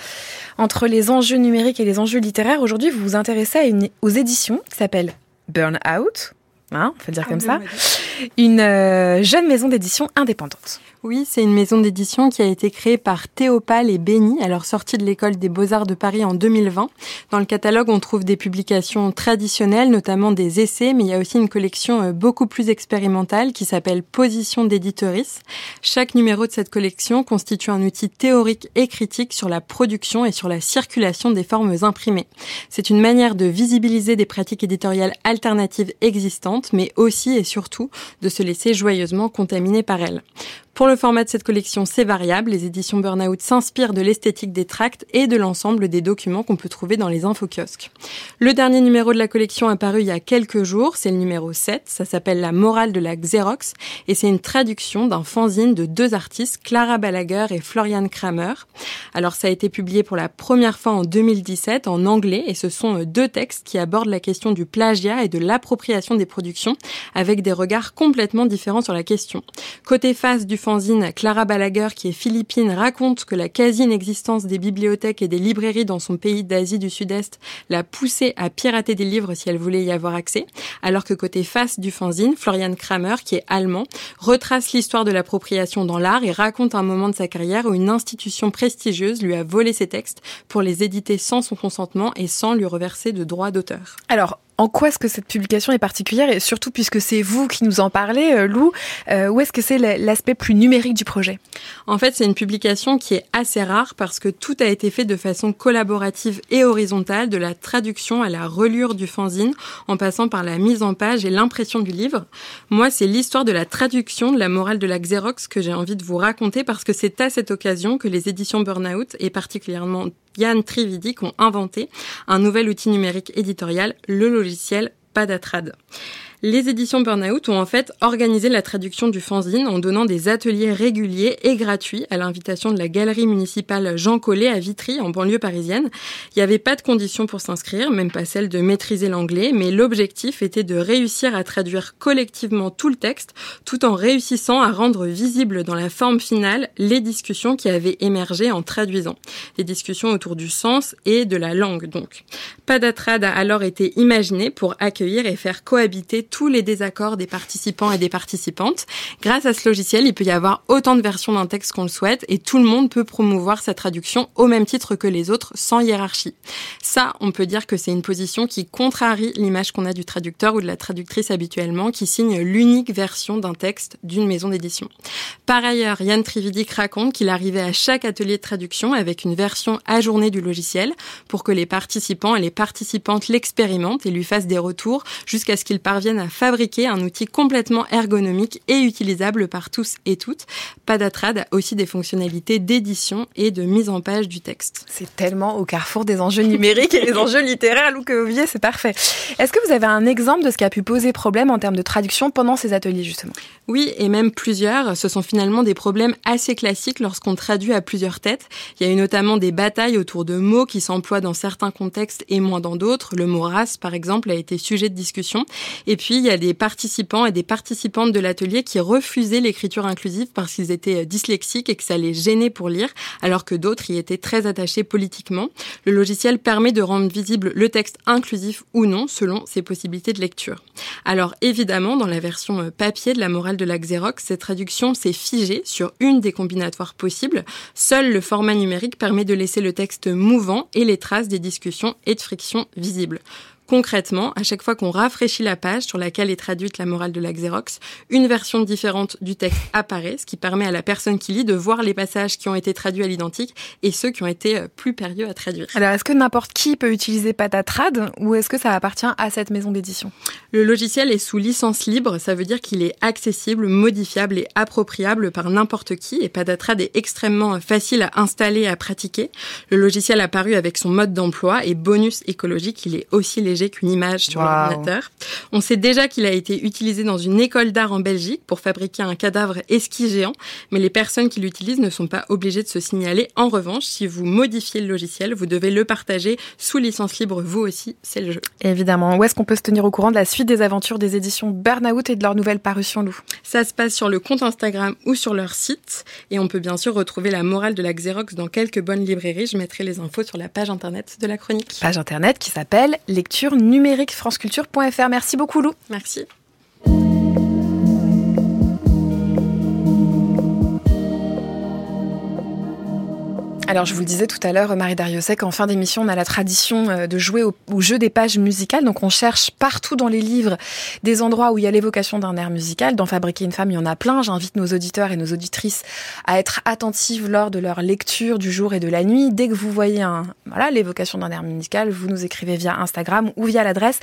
entre les enjeux numériques et les enjeux littéraires. Aujourd'hui, vous vous intéressez à une, aux éditions qui s'appelle Burn Out. Hein, on peut dire ah, comme ça. Une euh, jeune maison d'édition indépendante. Oui, c'est une maison d'édition qui a été créée par Théopale et Béni, leur sortie de l'école des beaux-arts de Paris en 2020. Dans le catalogue, on trouve des publications traditionnelles, notamment des essais, mais il y a aussi une collection euh, beaucoup plus expérimentale qui s'appelle Position d'éditeurice. Chaque numéro de cette collection constitue un outil théorique et critique sur la production et sur la circulation des formes imprimées. C'est une manière de visibiliser des pratiques éditoriales alternatives existantes, mais aussi et surtout de se laisser joyeusement contaminer par elles. Pour le format de cette collection, c'est variable. Les éditions Burnout s'inspirent de l'esthétique des tracts et de l'ensemble des documents qu'on peut trouver dans les infokiosques. Le dernier numéro de la collection apparu il y a quelques jours, c'est le numéro 7. Ça s'appelle La morale de la Xerox et c'est une traduction d'un fanzine de deux artistes, Clara Balaguer et Florian Kramer. Alors ça a été publié pour la première fois en 2017 en anglais et ce sont deux textes qui abordent la question du plagiat et de l'appropriation des productions avec des regards complètement différents sur la question. Côté face du fanzine, Clara Balaguer, qui est philippine, raconte que la quasi-inexistence des bibliothèques et des librairies dans son pays d'Asie du Sud-Est l'a poussée à pirater des livres si elle voulait y avoir accès, alors que côté face du fanzine, Florian Kramer, qui est allemand, retrace l'histoire de l'appropriation dans l'art et raconte un moment de sa carrière où une institution prestigieuse lui a volé ses textes pour les éditer sans son consentement et sans lui reverser de droits d'auteur. Alors, en quoi est-ce que cette publication est particulière et surtout puisque c'est vous qui nous en parlez, euh, Lou, euh, où est-ce que c'est l'aspect plus numérique du projet? En fait, c'est une publication qui est assez rare parce que tout a été fait de façon collaborative et horizontale, de la traduction à la relure du fanzine, en passant par la mise en page et l'impression du livre. Moi, c'est l'histoire de la traduction de la morale de la Xerox que j'ai envie de vous raconter parce que c'est à cette occasion que les éditions Burnout et particulièrement Yann Trividic ont inventé un nouvel outil numérique éditorial, le logiciel Padatrad. Les éditions Burnout ont en fait organisé la traduction du fanzine en donnant des ateliers réguliers et gratuits à l'invitation de la galerie municipale Jean Collet à Vitry, en banlieue parisienne. Il n'y avait pas de conditions pour s'inscrire, même pas celle de maîtriser l'anglais, mais l'objectif était de réussir à traduire collectivement tout le texte, tout en réussissant à rendre visible dans la forme finale les discussions qui avaient émergé en traduisant. Les discussions autour du sens et de la langue, donc. Padatrad a alors été imaginé pour accueillir et faire cohabiter tous les désaccords des participants et des participantes. Grâce à ce logiciel, il peut y avoir autant de versions d'un texte qu'on le souhaite et tout le monde peut promouvoir sa traduction au même titre que les autres sans hiérarchie. Ça, on peut dire que c'est une position qui contrarie l'image qu'on a du traducteur ou de la traductrice habituellement qui signe l'unique version d'un texte d'une maison d'édition. Par ailleurs, Yann Trividic raconte qu'il arrivait à chaque atelier de traduction avec une version ajournée du logiciel pour que les participants et les participantes l'expérimentent et lui fassent des retours jusqu'à ce qu'ils parviennent à fabriquer un outil complètement ergonomique et utilisable par tous et toutes. Padatrad a aussi des fonctionnalités d'édition et de mise en page du texte. C'est tellement au carrefour des enjeux numériques et des enjeux littéraires, Lou Ovier, c'est parfait. Est-ce que vous avez un exemple de ce qui a pu poser problème en termes de traduction pendant ces ateliers, justement? Oui, et même plusieurs. Ce sont finalement des problèmes assez classiques lorsqu'on traduit à plusieurs têtes. Il y a eu notamment des batailles autour de mots qui s'emploient dans certains contextes et moins dans d'autres. Le mot race, par exemple, a été sujet de discussion. Et puis, il y a des participants et des participantes de l'atelier qui refusaient l'écriture inclusive parce qu'ils étaient dyslexiques et que ça les gênait pour lire, alors que d'autres y étaient très attachés politiquement. Le logiciel permet de rendre visible le texte inclusif ou non, selon ses possibilités de lecture. Alors, évidemment, dans la version papier de la morale de la Xerox, cette traduction s'est figée sur une des combinatoires possibles. Seul le format numérique permet de laisser le texte mouvant et les traces des discussions et de frictions visibles. Concrètement, à chaque fois qu'on rafraîchit la page sur laquelle est traduite la morale de la Xerox, une version différente du texte apparaît, ce qui permet à la personne qui lit de voir les passages qui ont été traduits à l'identique et ceux qui ont été euh, plus périlleux à traduire. Alors, est-ce que n'importe qui peut utiliser Patatrad ou est-ce que ça appartient à cette maison d'édition? Le logiciel est sous licence libre, ça veut dire qu'il est accessible, modifiable et appropriable par n'importe qui et Patatrad est extrêmement facile à installer et à pratiquer. Le logiciel a paru avec son mode d'emploi et bonus écologique, il est aussi léger qu'une image sur l'ordinateur. On sait déjà qu'il a été utilisé dans une école d'art en Belgique pour fabriquer un cadavre esquis géant, mais les personnes qui l'utilisent ne sont pas obligées de se signaler. En revanche, si vous modifiez le logiciel, vous devez le partager sous licence libre, vous aussi, c'est le jeu. Évidemment. Où est-ce qu'on peut se tenir au courant de la suite des aventures des éditions Burnout et de leur nouvelle parution, Lou? Ça se passe sur le compte Instagram ou sur leur site, et on peut bien sûr retrouver la morale de la Xerox dans quelques bonnes librairies. Je mettrai les infos sur la page internet de la chronique. Page internet qui s'appelle Lecture numérique franceculture.fr. Merci beaucoup Lou. Merci. Alors, je vous disais tout à l'heure, Marie Dariussec, en fin d'émission, on a la tradition euh, de jouer au, jeu des pages musicales. Donc, on cherche partout dans les livres des endroits où il y a l'évocation d'un air musical. Dans Fabriquer une femme, il y en a plein. J'invite nos auditeurs et nos auditrices à être attentives lors de leur lecture du jour et de la nuit. Dès que vous voyez un, voilà, l'évocation d'un air musical, vous nous écrivez via Instagram ou via l'adresse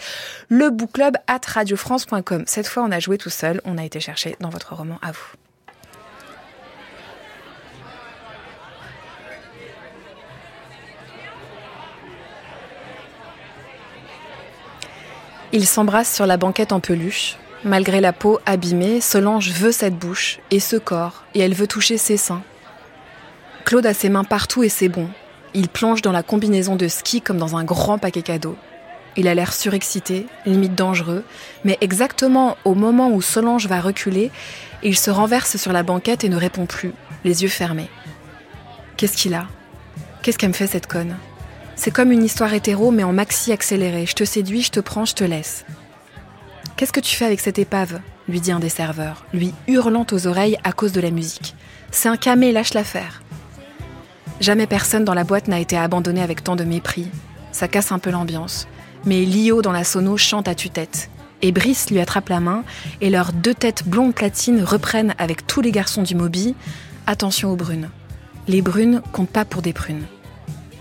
lebookclub at radiofrance.com. Cette fois, on a joué tout seul. On a été chercher dans votre roman à vous. Ils s'embrassent sur la banquette en peluche. Malgré la peau abîmée, Solange veut cette bouche et ce corps, et elle veut toucher ses seins. Claude a ses mains partout et c'est bon. Il plonge dans la combinaison de ski comme dans un grand paquet cadeau. Il a l'air surexcité, limite dangereux, mais exactement au moment où Solange va reculer, il se renverse sur la banquette et ne répond plus, les yeux fermés. Qu'est-ce qu'il a? Qu'est-ce qu'elle me fait cette conne? C'est comme une histoire hétéro, mais en maxi accéléré. Je te séduis, je te prends, je te laisse. Qu'est-ce que tu fais avec cette épave? lui dit un des serveurs, lui hurlant aux oreilles à cause de la musique. C'est un camé, lâche l'affaire. Jamais personne dans la boîte n'a été abandonné avec tant de mépris. Ça casse un peu l'ambiance. Mais Lio dans la sono chante à tue-tête. Et Brice lui attrape la main et leurs deux têtes blondes platines reprennent avec tous les garçons du Moby Attention aux brunes. Les brunes comptent pas pour des prunes.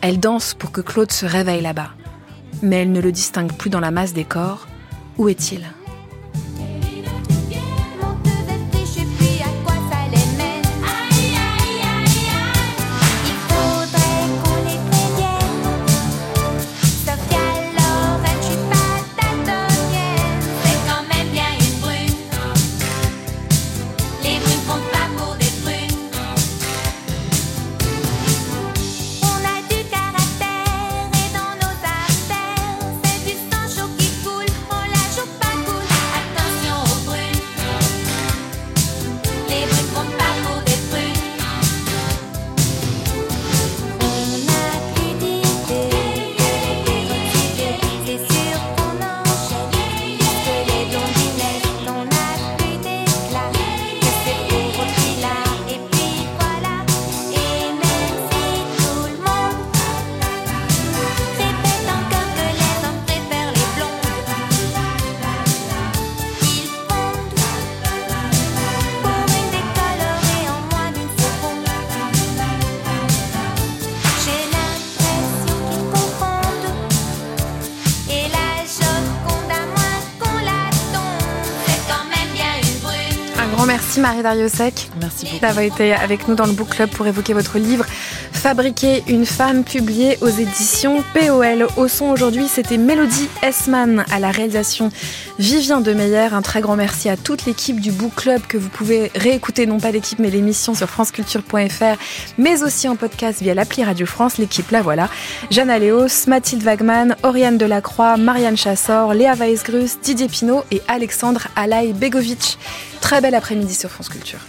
Elle danse pour que Claude se réveille là-bas. Mais elle ne le distingue plus dans la masse des corps. Où est-il? Marie Dariosec. Merci beaucoup. D'avoir été avec nous dans le Book Club pour évoquer votre livre Fabriquer une femme, publié aux éditions POL. Au son aujourd'hui, c'était Mélodie Esman à la réalisation Vivien Demeyer. Un très grand merci à toute l'équipe du Book Club que vous pouvez réécouter, non pas l'équipe, mais l'émission sur franceculture.fr, mais aussi en podcast via l'appli Radio France. L'équipe, la voilà. Jeanne Aléos, Mathilde Wagman, Oriane Delacroix, Marianne Chassor, Léa Weisgrus, Didier Pinot et Alexandre Alaï Begovic. Très bel après-midi sur France Culture.